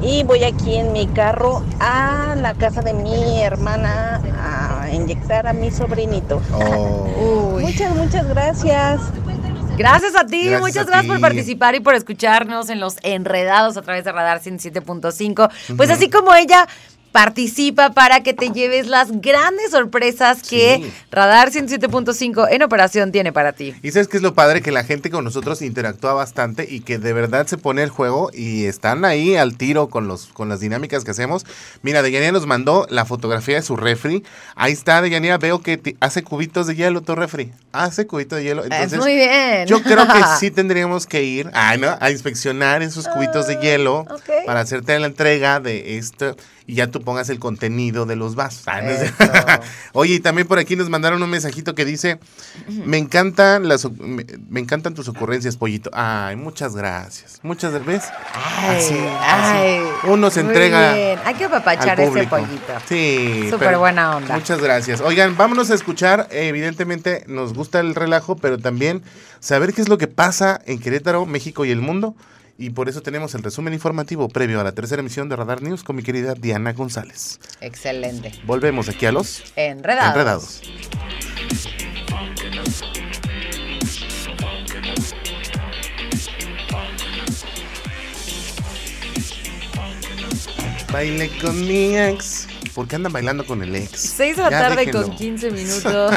Y voy aquí en mi carro a la casa de mi hermana a inyectar a mi sobrinito. Oh. Uy. Muchas, muchas gracias. Gracias a ti, Gracias muchas a gracias ti. por participar y por escucharnos en los enredados a través de Radar 107.5. Pues así como ella participa para que te lleves las grandes sorpresas que Sí. Radar 107.5 en operación tiene para ti. Y sabes que es lo padre que la gente con nosotros interactúa bastante y que de verdad se pone el juego y están ahí al tiro con los con las dinámicas que hacemos. Mira, Deyanira nos mandó la fotografía de su refri. Ahí está, Deyanira, veo que hace cubitos de hielo tu refri. Hace cubitos de hielo. Entonces, es muy bien. yo creo que sí tendríamos que ir ay, ¿no? a inspeccionar esos cubitos de hielo Ah, ok. para hacerte la entrega de esto y ya tú pongas el contenido de los vasos. Ah. Oye, y también por aquí nos mandaron un mensajito que dice, me encantan las me, me encantan tus ocurrencias, pollito. Ay, muchas gracias. Muchas veces. Ay, Así, ay, así. Uno se entrega bien. Hay que apapachar ese pollito. Sí. Súper buena onda. Muchas gracias. Oigan, vámonos a escuchar. Evidentemente nos gusta el relajo, pero también saber qué es lo que pasa en Querétaro, México y el mundo. Y por eso tenemos el resumen informativo previo a la tercera emisión de Radar News con mi querida Diana González. Excelente. Volvemos aquí a los Enredados. enredados. Bailé con mi ex. ¿Por qué andan bailando con el ex? 6 de la Ya tarde déjenlo. con 15 minutos.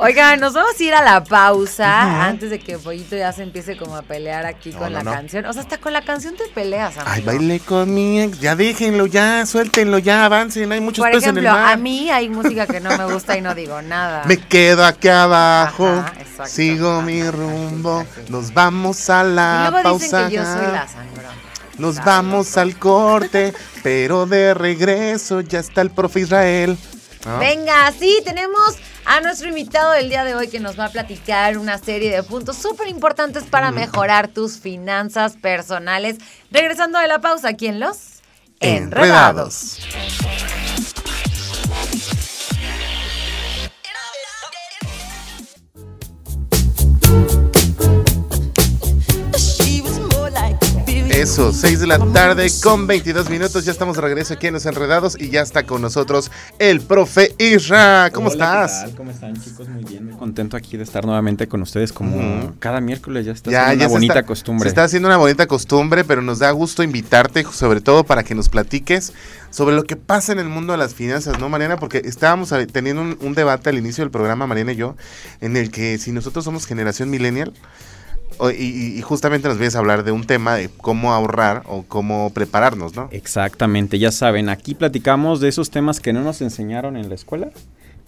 Oigan, nos vamos a ir a la pausa antes de que Pollito ya se empiece como a pelear aquí No, con no, la no. canción. O sea, hasta con la canción te peleas, amigo. Ay, bailé con mi ex. Ya déjenlo, ya, suéltenlo, ya, avancen. Hay muchos Por peces en el ejemplo, mar. a mí hay música que no me gusta y no digo nada. Me quedo aquí abajo, Ajá, exacto. sigo Ajá, mi rumbo, así. nos vamos a y la luego dicen pausa. que yo soy la sangrón. Nos vamos al corte, pero de regreso ya está el profe Israel. ¿No? Venga, sí, tenemos a nuestro invitado del día de hoy que nos va a platicar una serie de puntos súper importantes para mejorar tus finanzas personales. Regresando de la pausa, aquí en Los Enredados. Eso, 6 de la tarde con 22 minutos. Ya estamos de regreso aquí en Los Enredados y ya está con nosotros el profe Isra. ¿Cómo Hola, ¿qué estás? tal? ¿Cómo están, chicos? Muy bien. Muy contento aquí de estar nuevamente con ustedes como cada miércoles ya está Ya, ya una bonita está- costumbre. Se está haciendo una bonita costumbre, pero nos da gusto invitarte, sobre todo para que nos platiques sobre lo que pasa en el mundo de las finanzas, ¿no, Mariana? Porque estábamos teniendo un, un debate al inicio del programa, Mariana y yo, en el que si nosotros somos generación millennial, y, y- justamente nos vienes a hablar de un tema de cómo ahorrar o cómo prepararnos, ¿no? Exactamente, ya saben, aquí platicamos de esos temas que no nos enseñaron en la escuela,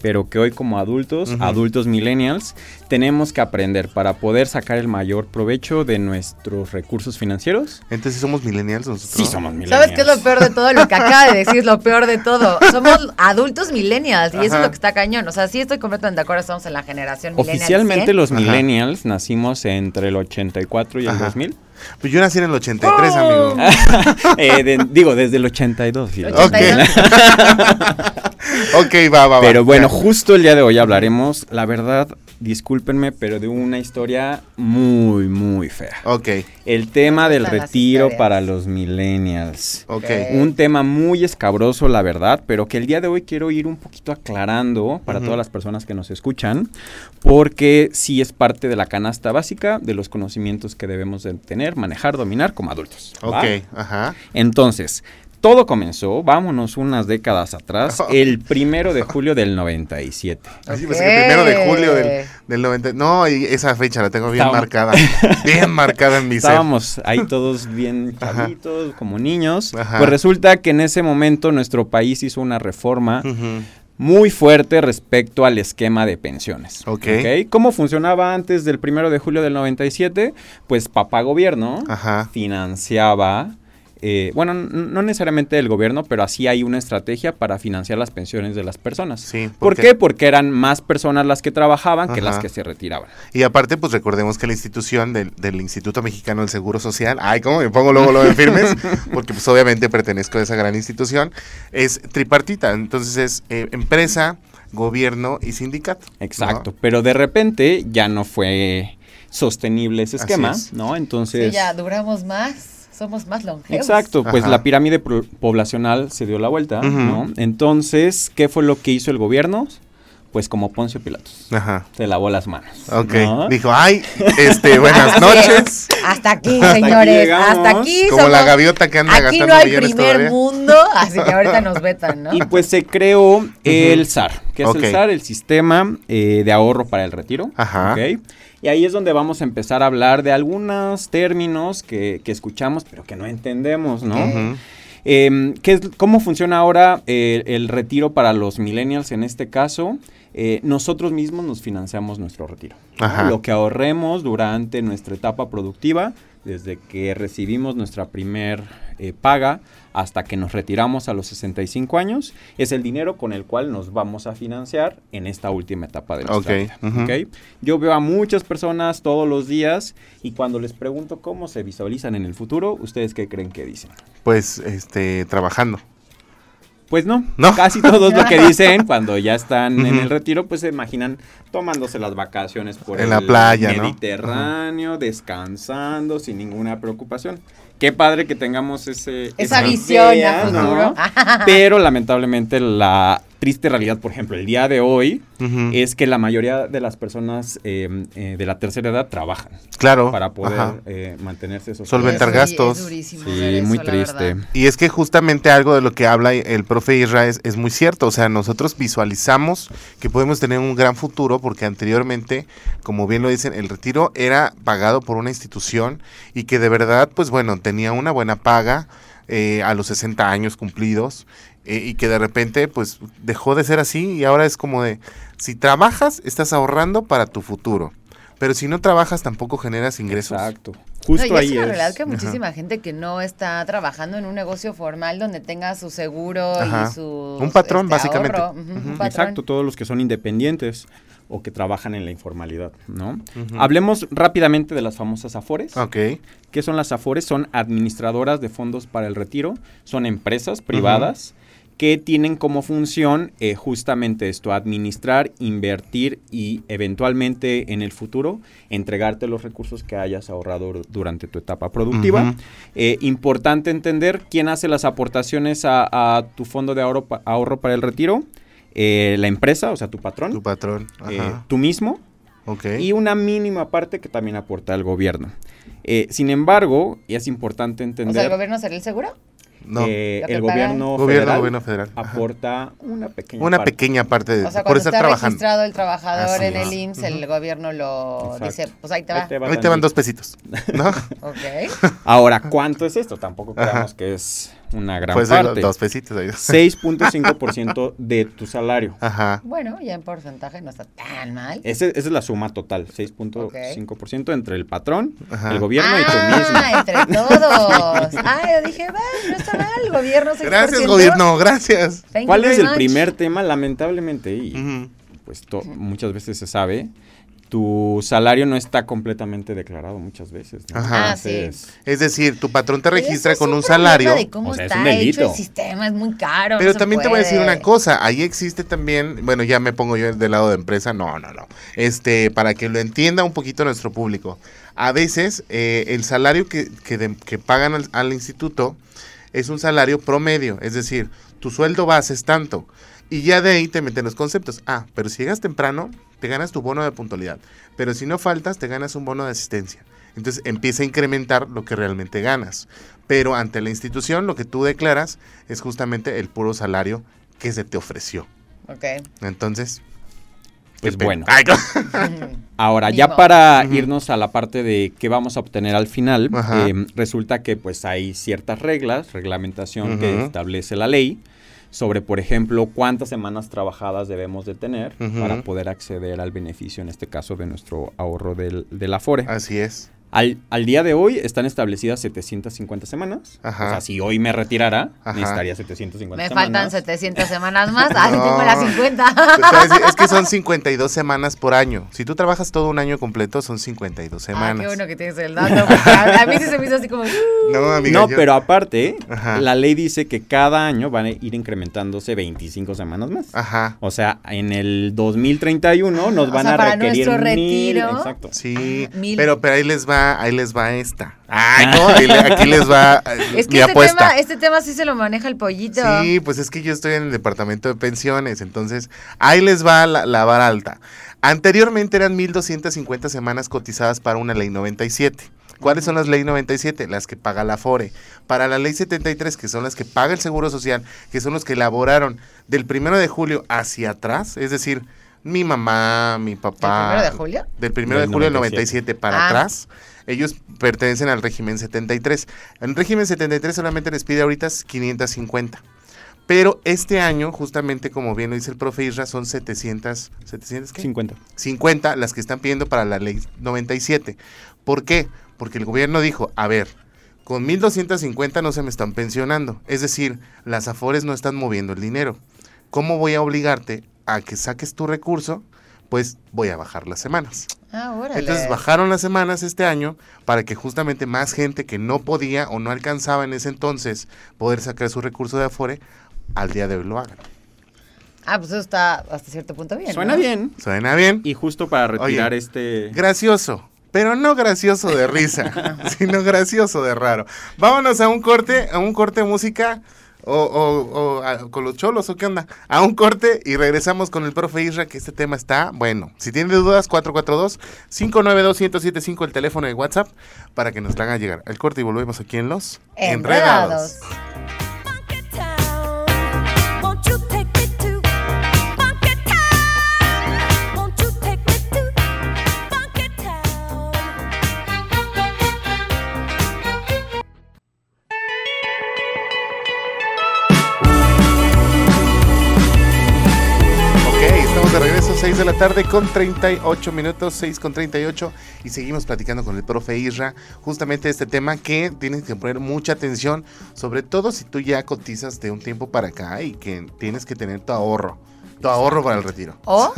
pero que hoy como adultos, adultos millennials, tenemos que aprender para poder sacar el mayor provecho de nuestros recursos financieros. Entonces, ¿somos millennials nosotros? Sí, somos millennials. ¿Sabes qué es lo peor de todo? Lo que acaba de decir es lo peor de todo. Somos adultos millennials y eso es lo que está cañón. O sea, sí estoy completamente de acuerdo, estamos en la generación millennial. Oficialmente 100. los Ajá. millennials nacimos entre el 84 y el Ajá. 2000. Pues yo nací en el 83, ¡Oh! amigo. Eh, de- digo, desde el 82. fíjate. Ok. 82. ok, va, va, va. Pero bueno, Ya. justo el día de hoy hablaremos, la verdad, discúlpenme, pero de una historia muy, muy fea. Ok, El tema del retiro historias. para los millennials. ok. Un tema muy escabroso, la verdad, pero que el día de hoy quiero ir un poquito aclarando para todas las personas que nos escuchan, porque sí es parte de la canasta básica de los conocimientos que debemos de tener, manejar, dominar como adultos. ¿va? Ok, ajá. Entonces, todo comenzó, vámonos unas décadas atrás, el primero de julio del 97. Así pues, el primero de julio del, del 90. No, y esa fecha la tengo bien Estábamos- marcada. Bien marcada en mi ser. Estábamos ahí todos bien Ajá. chavitos, como niños. Ajá. Pues resulta que en ese momento nuestro país hizo una reforma Ujú. Muy fuerte respecto al esquema de pensiones. Ok. ¿Cómo funcionaba antes del primero de julio del 97? Pues papá gobierno Ajá. financiaba, eh, bueno, no necesariamente el gobierno, pero así hay una estrategia para financiar las pensiones de las personas. Sí, ¿Por porque- qué? Porque eran más personas las que trabajaban que las que se retiraban. Y aparte, pues recordemos que la institución del, del Instituto Mexicano del Seguro Social, ay, ¿cómo me pongo luego lo de firmes? Porque pues obviamente pertenezco a esa gran institución, es tripartita. Entonces es eh, empresa, gobierno y sindicato. ¿no? Exacto, pero de repente ya no fue sostenible ese esquema, es. ¿no? Sí, Entonces, ya duramos más, somos más longevos. exacto, pues Ajá. la pirámide poblacional se dio la vuelta. ¿no? Entonces, ¿qué fue lo que hizo el gobierno? Pues como Poncio Pilatos, Ajá. se lavó las manos. Ok. ¿no? Dijo, ay, este, buenas noches. es. Hasta aquí, Hasta aquí señores. hasta aquí. Como la gaviota que anda Aquí gastando no hay primer todavía. mundo, así que ahorita nos vetan, ¿no? Y pues se creó el SAR, que es Ok. el SAR, el Sistema eh, de Ahorro para el Retiro. Ajá. ¿ok? Y ahí es donde vamos a empezar a hablar de algunos términos que, que escuchamos, pero que no entendemos, ¿no? Eh, ¿qué es- ¿Cómo funciona ahora eh, el retiro para los millennials en este caso? Eh, nosotros mismos nos financiamos nuestro retiro. Ajá. Lo que ahorremos durante nuestra etapa productiva, desde que recibimos nuestra primer eh, paga hasta que nos retiramos a los 65 años, es el dinero con el cual nos vamos a financiar en esta última etapa de nuestra vida. ujú. ¿ok? Yo veo a muchas personas todos los días y cuando les pregunto cómo se visualizan en el futuro, ¿ustedes qué creen que dicen? Pues, este, trabajando. Pues no, ¿No? casi todos lo que dicen cuando ya están en el retiro, pues se imaginan tomándose las vacaciones por En el la playa, ¿no? Mediterráneo, descansando sin ninguna preocupación. Qué padre que tengamos ese Esa visión idea, ¿no? futuro. Pero lamentablemente la triste realidad, por ejemplo, el día de hoy es que la mayoría de las personas eh, eh, de la tercera edad trabajan Claro. para poder eh, mantenerse esos Solventar Es gastos. Es durísimo Sí, ver eso, muy triste. Y es que justamente algo de lo que habla el profe Isra es, es muy cierto. O sea, nosotros visualizamos que podemos tener un gran futuro porque anteriormente, como bien lo dicen, el retiro era pagado por una institución y que de verdad, pues bueno, tenía una buena paga eh, a los 60 años cumplidos eh, y que de repente, pues dejó de ser así y ahora es como de, si trabajas, estás ahorrando para tu futuro. Pero si no trabajas, tampoco generas ingresos. Exacto. No, Justo es ahí es. realidad que muchísima gente que no está trabajando en un negocio formal donde tenga su seguro Ajá. y su Un patrón, básicamente. ahorro, ujú, un patrón. Exacto, todos los que son independientes o que trabajan en la informalidad, ¿no? Hablemos rápidamente de las famosas AFORES. Ok. ¿Qué son las AFORES? Son administradoras de fondos para el retiro, son empresas privadas que tienen como función eh, justamente esto, administrar, invertir y eventualmente en el futuro entregarte los recursos que hayas ahorrado dur- durante tu etapa productiva. Eh, importante entender quién hace las aportaciones a, a tu fondo de ahorro, pa- ahorro para el retiro. Eh, la empresa, o sea, tu patrón, Tu patrón. eh, Ajá. tú mismo ok. y una mínima parte que también aporta el gobierno. Eh, sin embargo, y es importante O entender, sea, ¿el gobierno será el seguro? No. eh, el gobierno, Gobierno, federal gobierno federal. Ajá. aporta una pequeña Una parte. pequeña parte de, O sea, por cuando estar está trabajando. registrado el trabajador Así en el. IMSS, el gobierno lo Exacto. dice, pues ahí te va. Ahí te va Ahí te van dos pesitos, ¿no? Ok. Ahora, ¿cuánto es esto? Tampoco Ajá. creamos que es una gran Puede ser parte. dos pesitos. ahí. 6.5% de tu salario. Ajá. Bueno, ya en porcentaje no está tan mal. Ese- esa es la suma total, 6.5% entre el patrón, Ajá. el gobierno y tú mismo. Ah, entre todos. Ah, yo dije, va, no está mal, el gobierno 6%. Gracias, gobierno, gracias. Thank you ¿Cuál es very el much. primer tema? Lamentablemente, y pues to- muchas veces se sabe, tu salario no está completamente declarado muchas veces. ¿no? Ajá. Ah, sí. Es decir, tu patrón te registra con un salario. de cómo O sea, es un hecho delito. el sistema, es muy caro. Pero no se también te voy a decir una cosa, ahí existe también, bueno, ya me pongo yo del lado de empresa, no, no, no. Este, para que lo entienda un poquito nuestro público. A veces eh, el salario que, que, de- que pagan al, al instituto es un salario promedio, es decir, tu sueldo base es tanto. Y ya de ahí te meten los conceptos. Ah, pero si llegas temprano, te ganas tu bono de puntualidad. Pero si no faltas, te ganas un bono de asistencia. Entonces empieza a incrementar lo que realmente ganas. Pero ante la institución, lo que tú declaras es justamente el puro salario que se te ofreció. Ok. Entonces. Pues bueno. Ay, no. Ahora, ya para irnos a la parte de qué vamos a obtener al final, eh, resulta que pues hay ciertas reglas, reglamentación que establece la ley sobre, por ejemplo, cuántas semanas trabajadas debemos de tener para poder acceder al beneficio, en este caso, de nuestro ahorro del, del Afore. Así es. Al, al día de hoy están establecidas 750 semanas. Ajá. O sea, si hoy me retirara, Ajá. necesitaría 750 Me semanas. faltan 700 semanas más. Ah, sí No. tengo las 50. Te voy a decir, es que son 52 semanas por año. Si tú trabajas todo un año completo, son 52 Ah, semanas. qué bueno que tienes el dato. a a mí sí se me hizo así como. No, amiga, No, yo- pero aparte, Ajá. la ley dice que cada año van a ir incrementándose 25 semanas más. Ajá. O sea, en el 2031 nos O van sea, a para requerir nuestro mil- retiro. Exacto. Sí, Mil. pero, pero ahí les va, ahí les va esta. Ay, no, ahí le- aquí les va Es que mi este apuesta. tema, este tema sí se lo maneja el pollito. Sí, pues es que yo estoy en el departamento de pensiones, entonces ahí les va la, la vara alta. Anteriormente eran 1.250 semanas cotizadas para una ley 97. ¿Cuáles son las ley 97? Las que paga la FORE. Para la ley 73, que son las que paga el Seguro Social, que son los que elaboraron del primero de julio hacia atrás, es decir, mi mamá, mi papá. primero de julio? Del primero Del de julio del 97 97 para Ah. atrás. Ellos pertenecen al régimen 73. El régimen 73 solamente les pide ahorita 550. Pero este año, justamente como bien lo dice el profe Isra, son 700, 700 ¿qué? 50. 50 las que están pidiendo para la ley 97. ¿Por qué? Porque el gobierno dijo, a ver, con 1250 no se me están pensionando. Es decir, las afores no están moviendo el dinero. ¿Cómo voy a obligarte a que saques tu recurso? Pues voy a bajar las semanas. Ah. Entonces bajaron las semanas este año para que justamente más gente que no podía o no alcanzaba en ese entonces poder sacar su recurso de Afore al día de hoy lo hagan. Ah, pues eso está hasta cierto punto bien. Suena ¿no? bien. ¿Suena bien? Y justo para retirar Oye, este... Gracioso. Pero no gracioso de risa, sino gracioso de raro. Vámonos a un corte, a un corte de música. O, o- o, a- con los cholos, o qué onda. A un corte y regresamos con el profe Isra, que este tema está bueno. Si tiene dudas, 442-592-1075, el teléfono de WhatsApp, para que nos la hagan llegar. El corte y volvemos aquí en Los Enredados. Won't de la tarde con 38 minutos, 6 con 38 y seguimos platicando con el profe Isra justamente este tema que tienes que poner mucha atención, sobre todo si tú ya cotizas de un tiempo para acá y que tienes que tener tu ahorro, tu ahorro para el retiro. O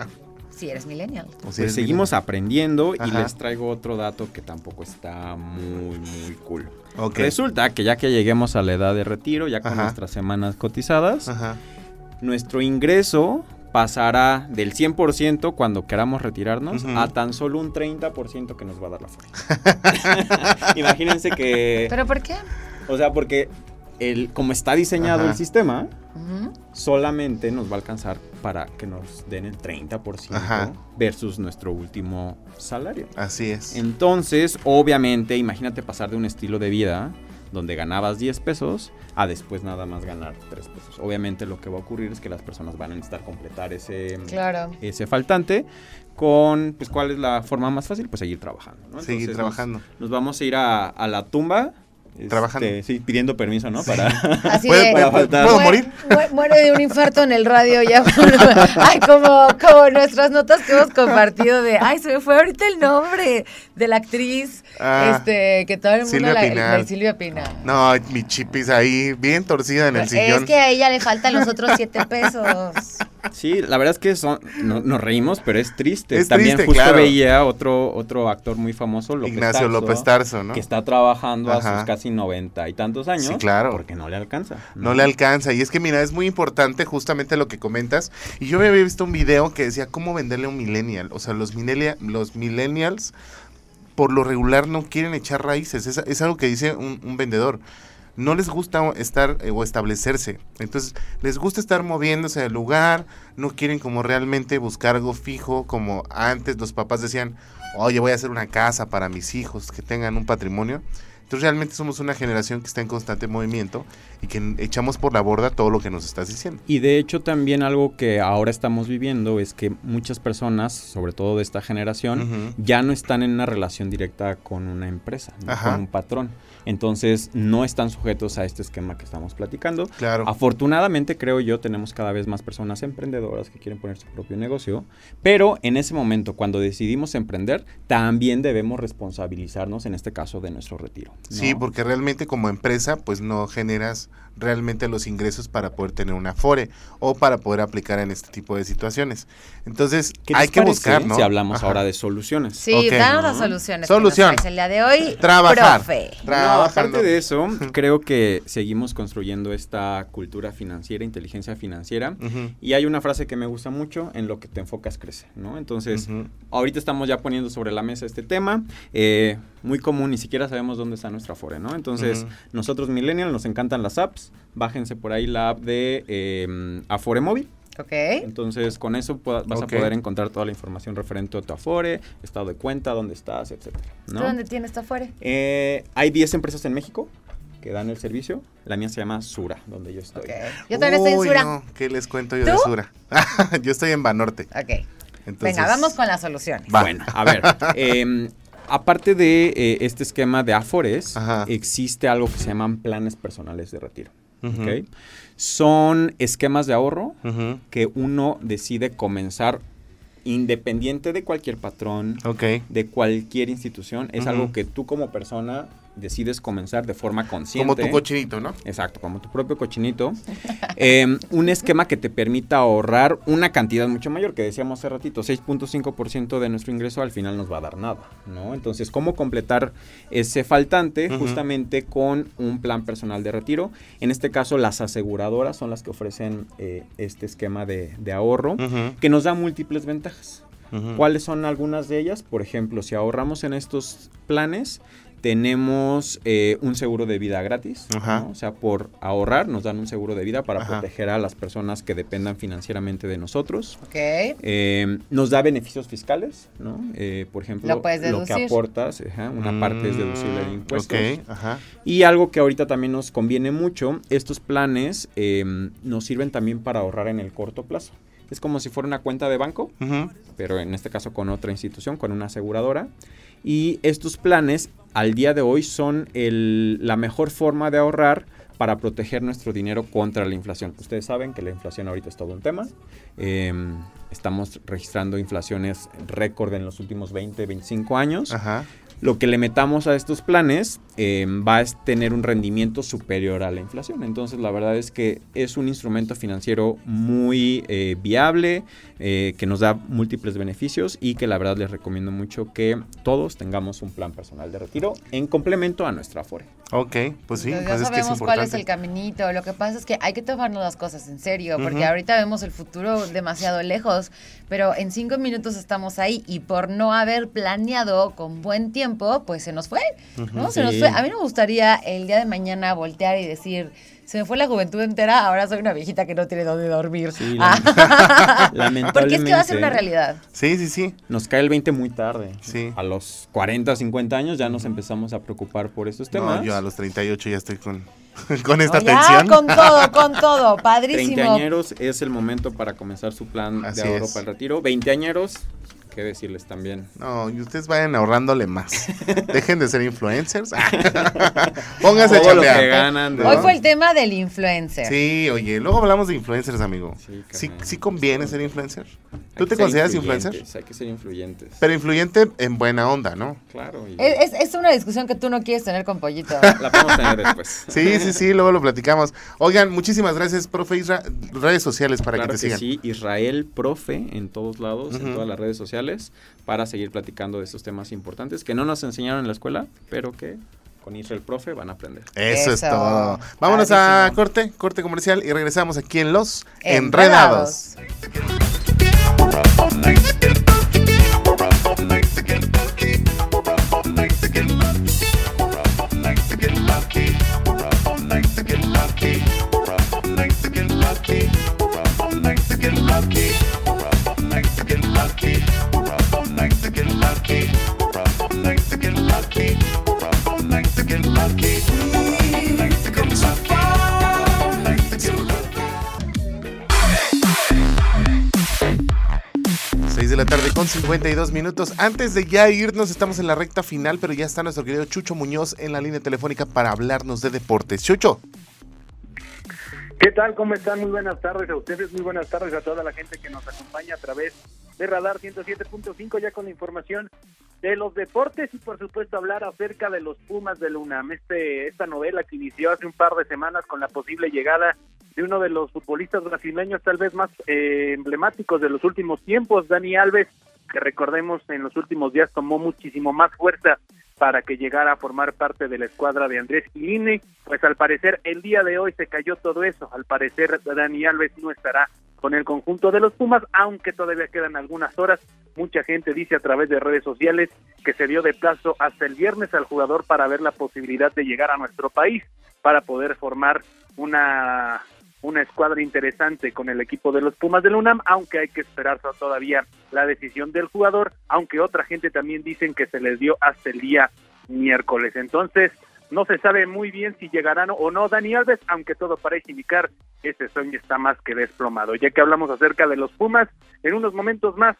si eres millennial. O si Pues seguimos aprendiendo y Ajá. les traigo otro dato que tampoco está muy, muy cool. Ok. Resulta que ya que lleguemos a la edad de retiro, ya con Ajá. nuestras semanas cotizadas, Ajá. nuestro ingreso pasará del 100% cuando queramos retirarnos a tan solo un 30% que nos va a dar la fuerza. Imagínense que, ¿Pero por qué? o sea, porque el, como está diseñado Ajá. el sistema, solamente nos va a alcanzar para que nos den el 30% Ajá. versus nuestro último salario. Así es. Entonces, obviamente, imagínate pasar de un estilo de vida donde ganabas 10 pesos a después nada más ganar 3 pesos. Obviamente lo que va a ocurrir es que las personas van a necesitar completar ese, Claro. ese faltante con, pues, ¿cuál es la forma más fácil? Pues seguir trabajando. ¿no? Seguir Entonces, trabajando. Nos, nos vamos a ir a, a la tumba. Este, Trabajando. sí, pidiendo permiso, ¿no? Para... Así ¿Puede- de, para faltar. ¿Puedo morir? mu- Muere de un infarto en el radio ya. ay, como, como nuestras notas que hemos compartido de, ay, se me fue ahorita el nombre de la actriz, Ah, este, que todo el mundo Silvia la, Silvia Pinal. No, mi chipis ahí bien torcida en el es sillón. que a ella le faltan los otros siete pesos. Sí, la verdad es que son, no- nos reímos, pero es triste. Es También triste, justo claro. veía otro, otro actor muy famoso, López Ignacio Tarso, López Tarso, ¿no? que está trabajando a sus casi noventa y tantos años. Sí, claro. Porque no le alcanza. No le alcanza. Y es que, mira, es muy importante justamente lo que comentas. Y yo me había visto un video que decía cómo venderle a un millennial. O sea, los, los millennials, por lo regular, no quieren echar raíces. Es, es algo que dice un, un vendedor. No les gusta estar eh, o establecerse. Entonces, les gusta estar moviéndose del lugar. No quieren como realmente buscar algo fijo. Como antes los papás decían, oye, voy a hacer una casa para mis hijos que tengan un patrimonio. Entonces realmente somos una generación que está en constante movimiento y que echamos por la borda todo lo que nos estás diciendo. Y de hecho también algo que ahora estamos viviendo es que muchas personas, sobre todo de esta generación, ya no están en una relación directa con una empresa, con un patrón. Entonces no están sujetos a este esquema que estamos platicando. Claro. Afortunadamente creo yo tenemos cada vez más personas emprendedoras que quieren poner su propio negocio, pero en ese momento cuando decidimos emprender también debemos responsabilizarnos en este caso de nuestro retiro. ¿no? Sí, porque realmente como empresa pues no generas realmente los ingresos para poder tener un afore o para poder aplicar en este tipo de situaciones. Entonces ¿Qué hay que parece buscar, ¿no? Si hablamos Ajá. ahora de soluciones. Sí, Ok. danos las soluciones. Solución. Que el día de hoy. Trabajar. Profe. No, aparte de eso, creo que seguimos construyendo esta cultura financiera, inteligencia financiera. Y hay una frase que me gusta mucho, en lo que te enfocas crece, ¿no? Entonces, ahorita estamos ya poniendo sobre la mesa este tema, eh, muy común, ni siquiera sabemos dónde está nuestra Afore, ¿no? Entonces, nosotros millennials nos encantan las apps, bájense por ahí la app de eh, Afore Móvil. Ok. Entonces, con eso vas a poder encontrar toda la información referente a tu Afore, estado de cuenta, dónde estás, etcétera, ¿Tú ¿no? dónde tienes esto afuera? Eh, hay 10 empresas en México que dan el servicio. La mía se llama Sura, donde yo estoy. Ok. Yo también estoy en Uy, Sura. no, ¿Qué les cuento yo de. Sura? yo estoy en Banorte. Ok. Entonces, Venga, vamos con las soluciones. Va. Bueno, a ver. em, aparte de eh, este esquema de Afores, Ajá. existe algo que se llaman planes personales de retiro. Ujú. ¿ok? Son esquemas de ahorro que uno decide comenzar independiente de cualquier patrón, de cualquier institución. Es algo que tú como persona decides comenzar de forma consciente. Como tu cochinito, ¿no? Exacto, como tu propio cochinito. eh, un esquema que te permita ahorrar una cantidad mucho mayor, que decíamos hace ratito, 6.5% de nuestro ingreso al final nos va a dar nada, ¿no? Entonces, ¿cómo completar ese faltante? Justamente con un plan personal de retiro. En este caso, las aseguradoras son las que ofrecen eh, este esquema de, de ahorro, que nos da múltiples ventajas. ¿Cuáles son algunas de ellas? Por ejemplo, si ahorramos en estos planes, tenemos eh, un seguro de vida gratis. Ajá. ¿no? O sea, por ahorrar nos dan un seguro de vida para Ajá. proteger a las personas que dependan financieramente de nosotros. Ok. Eh, nos da beneficios fiscales, ¿no? Eh, por ejemplo, Lo puedes que aportas, ajá, una parte es deducible de Mm, impuestos. Ok, ajá. Y algo que ahorita también nos conviene mucho, estos planes eh, nos sirven también para ahorrar en el corto plazo. Es como si fuera una cuenta de banco, pero en este caso con otra institución, con una aseguradora. Y estos planes al día de hoy son el- la mejor forma de ahorrar para proteger nuestro dinero contra la inflación. Ustedes saben que la inflación ahorita es todo un tema. Eh, estamos registrando inflaciones récord en los últimos 20, 25 años. Ajá. Lo que le metamos a estos planes eh, va a tener un rendimiento superior a la inflación. Entonces, la verdad es que es un instrumento financiero muy eh, viable, eh, que nos da múltiples beneficios y que la verdad les recomiendo mucho que todos tengamos un plan personal de retiro en complemento a nuestra Afore. Ok, pues sí, Entonces, pues ya es que es sabemos cuál es el caminito. Lo que pasa es que hay que tomarnos las cosas en serio, porque ahorita vemos el futuro demasiado lejos, pero en cinco minutos estamos ahí y por no haber planeado con buen tiempo, pues se nos fue, ¿no? Se nos fue. A mí no me gustaría el día de mañana voltear y decir, se me fue la juventud entera, ahora soy una viejita que no tiene dónde dormir. Sí, Ah. lamentablemente. porque es que va a ser una realidad. Sí, sí, sí. Nos cae el 20 muy tarde. Sí. A los 40, 50 años ya nos empezamos a preocupar por estos temas. No, yo a los 38 ya estoy con, con esta No, ya, tensión. con todo, con todo, padrísimo. Treintañeros es el momento para comenzar su plan Así de ahorro es. para el retiro. Veinteañeros, qué decirles también. No, y ustedes vayan ahorrándole más. Dejen de ser influencers. Pónganse a Todo lo que chambear. ganan. Hoy fue el tema del influencer. Sí, oye, luego hablamos de influencers, amigo. Sí, Sí, sí conviene ser influencer. ¿Tú te consideras influencer? Hay que ser influyentes. Pero influyente en buena onda, ¿no? claro. y Es, es- una discusión que tú no quieres tener con Pollito. La podemos tener después. Sí, sí, sí, luego lo platicamos. Oigan, muchísimas gracias, profe Isra. Redes sociales para claro que que, te sigan. sí, Israel Profe en todos lados, en todas las redes sociales, para seguir platicando de estos temas importantes que no nos enseñaron en la escuela, pero que con Israel Profe van a aprender. Eso, es todo. Vámonos a corte, corte comercial y regresamos aquí en Los Enredados. Seis 52 minutos. Antes de ya irnos, estamos en la recta final, pero ya está nuestro querido Chucho Muñoz en la línea telefónica para hablarnos de deportes. Chucho. ¿Qué tal? ¿Cómo están? Muy buenas tardes a ustedes, muy buenas tardes a toda la gente que nos acompaña a través de Radar 107.5 ya con la información de los deportes y por supuesto hablar acerca de los Pumas de UNAM. Este, esta novela que inició hace un par de semanas con la posible llegada de uno de los futbolistas brasileños tal vez más eh, emblemáticos de los últimos tiempos, Dani Alves, que recordemos en los últimos días tomó muchísimo más fuerza para que llegara a formar parte de la escuadra de Andrés Iline, pues al parecer el día de hoy se cayó todo eso, al parecer Dani Alves no estará con el conjunto de los Pumas, aunque todavía quedan algunas horas, mucha gente dice a través de redes sociales que se dio de plazo hasta el viernes al jugador para ver la posibilidad de llegar a nuestro país, para poder formar una una escuadra interesante con el equipo de los Pumas del UNAM, aunque hay que esperar todavía la decisión del jugador, aunque otra gente también dicen que se les dio hasta el día miércoles. Entonces, no se sabe muy bien si llegarán o no Dani Alves, aunque todo parece indicar que ese sueño está más que desplomado. Ya que hablamos acerca de los Pumas, en unos momentos más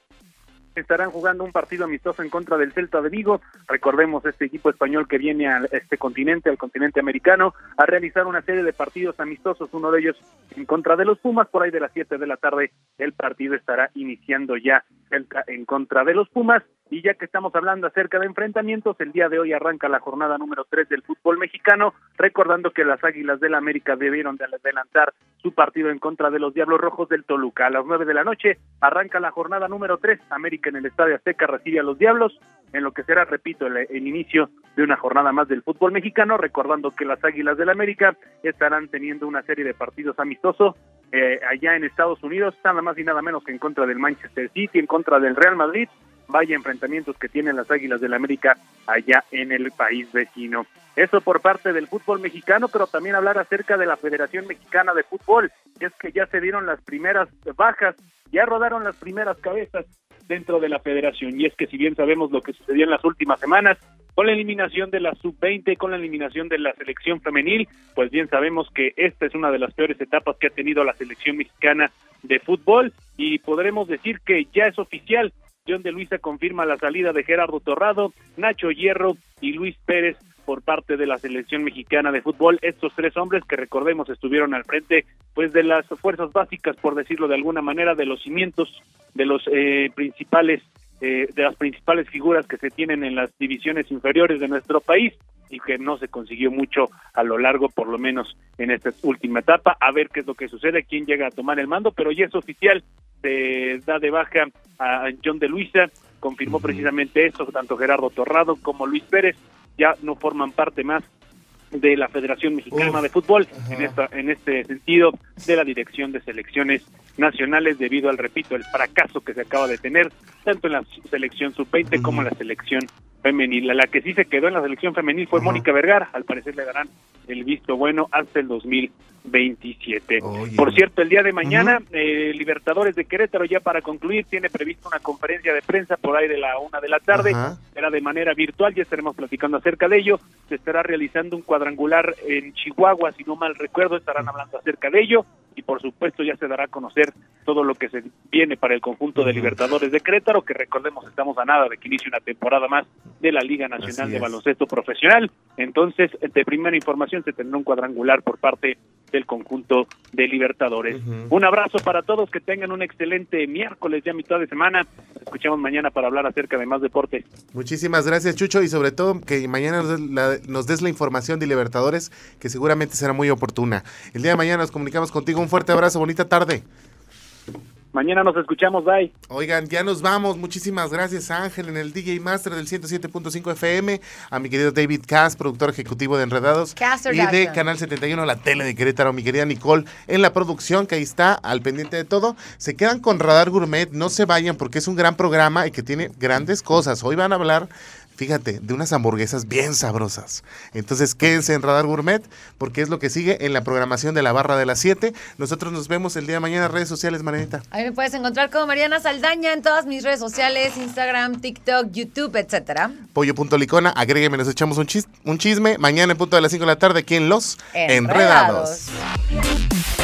estarán jugando un partido amistoso en contra del Celta de Vigo. Recordemos este equipo español que viene a este continente, al continente americano, a realizar una serie de partidos amistosos, uno de ellos en contra de los Pumas, por ahí de las 7 de la tarde el partido estará iniciando ya Celta en contra de los Pumas Y ya que estamos hablando acerca de enfrentamientos, el día de hoy arranca la jornada número 3 del fútbol mexicano, recordando que las Águilas del América debieron de adelantar su partido en contra de los Diablos Rojos del Toluca. A las 9 de la noche arranca la jornada número 3, América en el Estadio Azteca recibe a los Diablos, en lo que será, repito, el, inicio de una jornada más del fútbol mexicano, recordando que las Águilas del América estarán teniendo una serie de partidos amistosos eh, allá en Estados Unidos, nada más y nada menos que en contra del Manchester City, en contra del Real Madrid, vaya enfrentamientos que tienen las Águilas del la América allá en el país vecino. Eso por parte del fútbol mexicano, pero también hablar acerca de la Federación Mexicana de Fútbol, es que ya se dieron las primeras bajas, ya rodaron las primeras cabezas dentro de la federación, y es que si bien sabemos lo que sucedió en las últimas semanas, con la eliminación de la sub-20, con la eliminación de la selección femenil, pues bien sabemos que esta es una de las peores etapas que ha tenido la selección mexicana de fútbol y podremos decir que ya es oficial. John de Luisa confirma la salida de Gerardo Torrado, Nacho Hierro y Luis Pérez por parte de la selección mexicana de fútbol. Estos tres hombres que recordemos estuvieron al frente pues de las fuerzas básicas, por decirlo de alguna manera, de los cimientos de los eh, principales eh, de las principales figuras que se tienen en las divisiones inferiores de nuestro país y que no se consiguió mucho a lo largo, por lo menos en esta última etapa, a ver qué es lo que sucede, quién llega a tomar el mando, pero ya es oficial, se da de baja a John de Luisa, confirmó precisamente eso, tanto Gerardo Torrado como Luis Pérez ya no forman parte más de la Federación Mexicana Uf, de Fútbol ajá. en esta en este sentido de la Dirección de Selecciones Nacionales debido al repito el fracaso que se acaba de tener tanto en la selección sub-20 como en la selección femenil. La, que sí se quedó en la selección femenil fue. Mónica Vergara, al parecer le darán el visto bueno hasta el 2027. Oye. Por cierto, el día de mañana eh, Libertadores de Querétaro ya para concluir tiene previsto una conferencia de prensa por ahí de la una de la tarde Ajá. será de manera virtual, ya estaremos platicando acerca de ello. Se estará realizando un cuadrangular en Chihuahua, si no mal recuerdo, estarán hablando acerca de ello. Y por supuesto ya se dará a conocer todo lo que se viene para el conjunto de. Libertadores de Querétaro, que recordemos estamos a nada de que inicie una temporada más de la Liga Nacional Así de es. Baloncesto Profesional. Entonces, de primera información se tendrá un cuadrangular por parte del conjunto de Libertadores. Un abrazo para todos, que tengan un excelente miércoles, ya mitad de semana. Escuchamos mañana para hablar acerca de más deportes. Muchísimas gracias, Chucho, y sobre todo que mañana nos des la, nos des la información de Libertadores, que seguramente será muy oportuna. El día de mañana nos comunicamos contigo. Un fuerte abrazo, bonita tarde. Mañana nos escuchamos, bye. Oigan, ya nos vamos. Muchísimas gracias a Ángel en el DJ Master del 107.5 FM, a mi querido David Cass, productor ejecutivo de Enredados, Cass y de. Canal 71, la tele de Querétaro, mi querida Nicole en la producción, que ahí está, al pendiente de todo. Se quedan con Radar Gourmet, no se vayan porque es un gran programa y que tiene grandes cosas. Hoy van a hablar fíjate, de unas hamburguesas bien sabrosas. Entonces quédense en Radar Gourmet porque es lo que sigue en la programación de la barra de las 7. Nosotros nos vemos el día de mañana en redes sociales, Marianita. Ahí me puedes encontrar como Mariana Saldaña en todas mis redes sociales, Instagram, TikTok, YouTube, etcétera. Pollo.licona, agrégueme, nos echamos un, chis- un chisme. Mañana en punto de las 5 de la tarde aquí en Los Enredados. Enredados.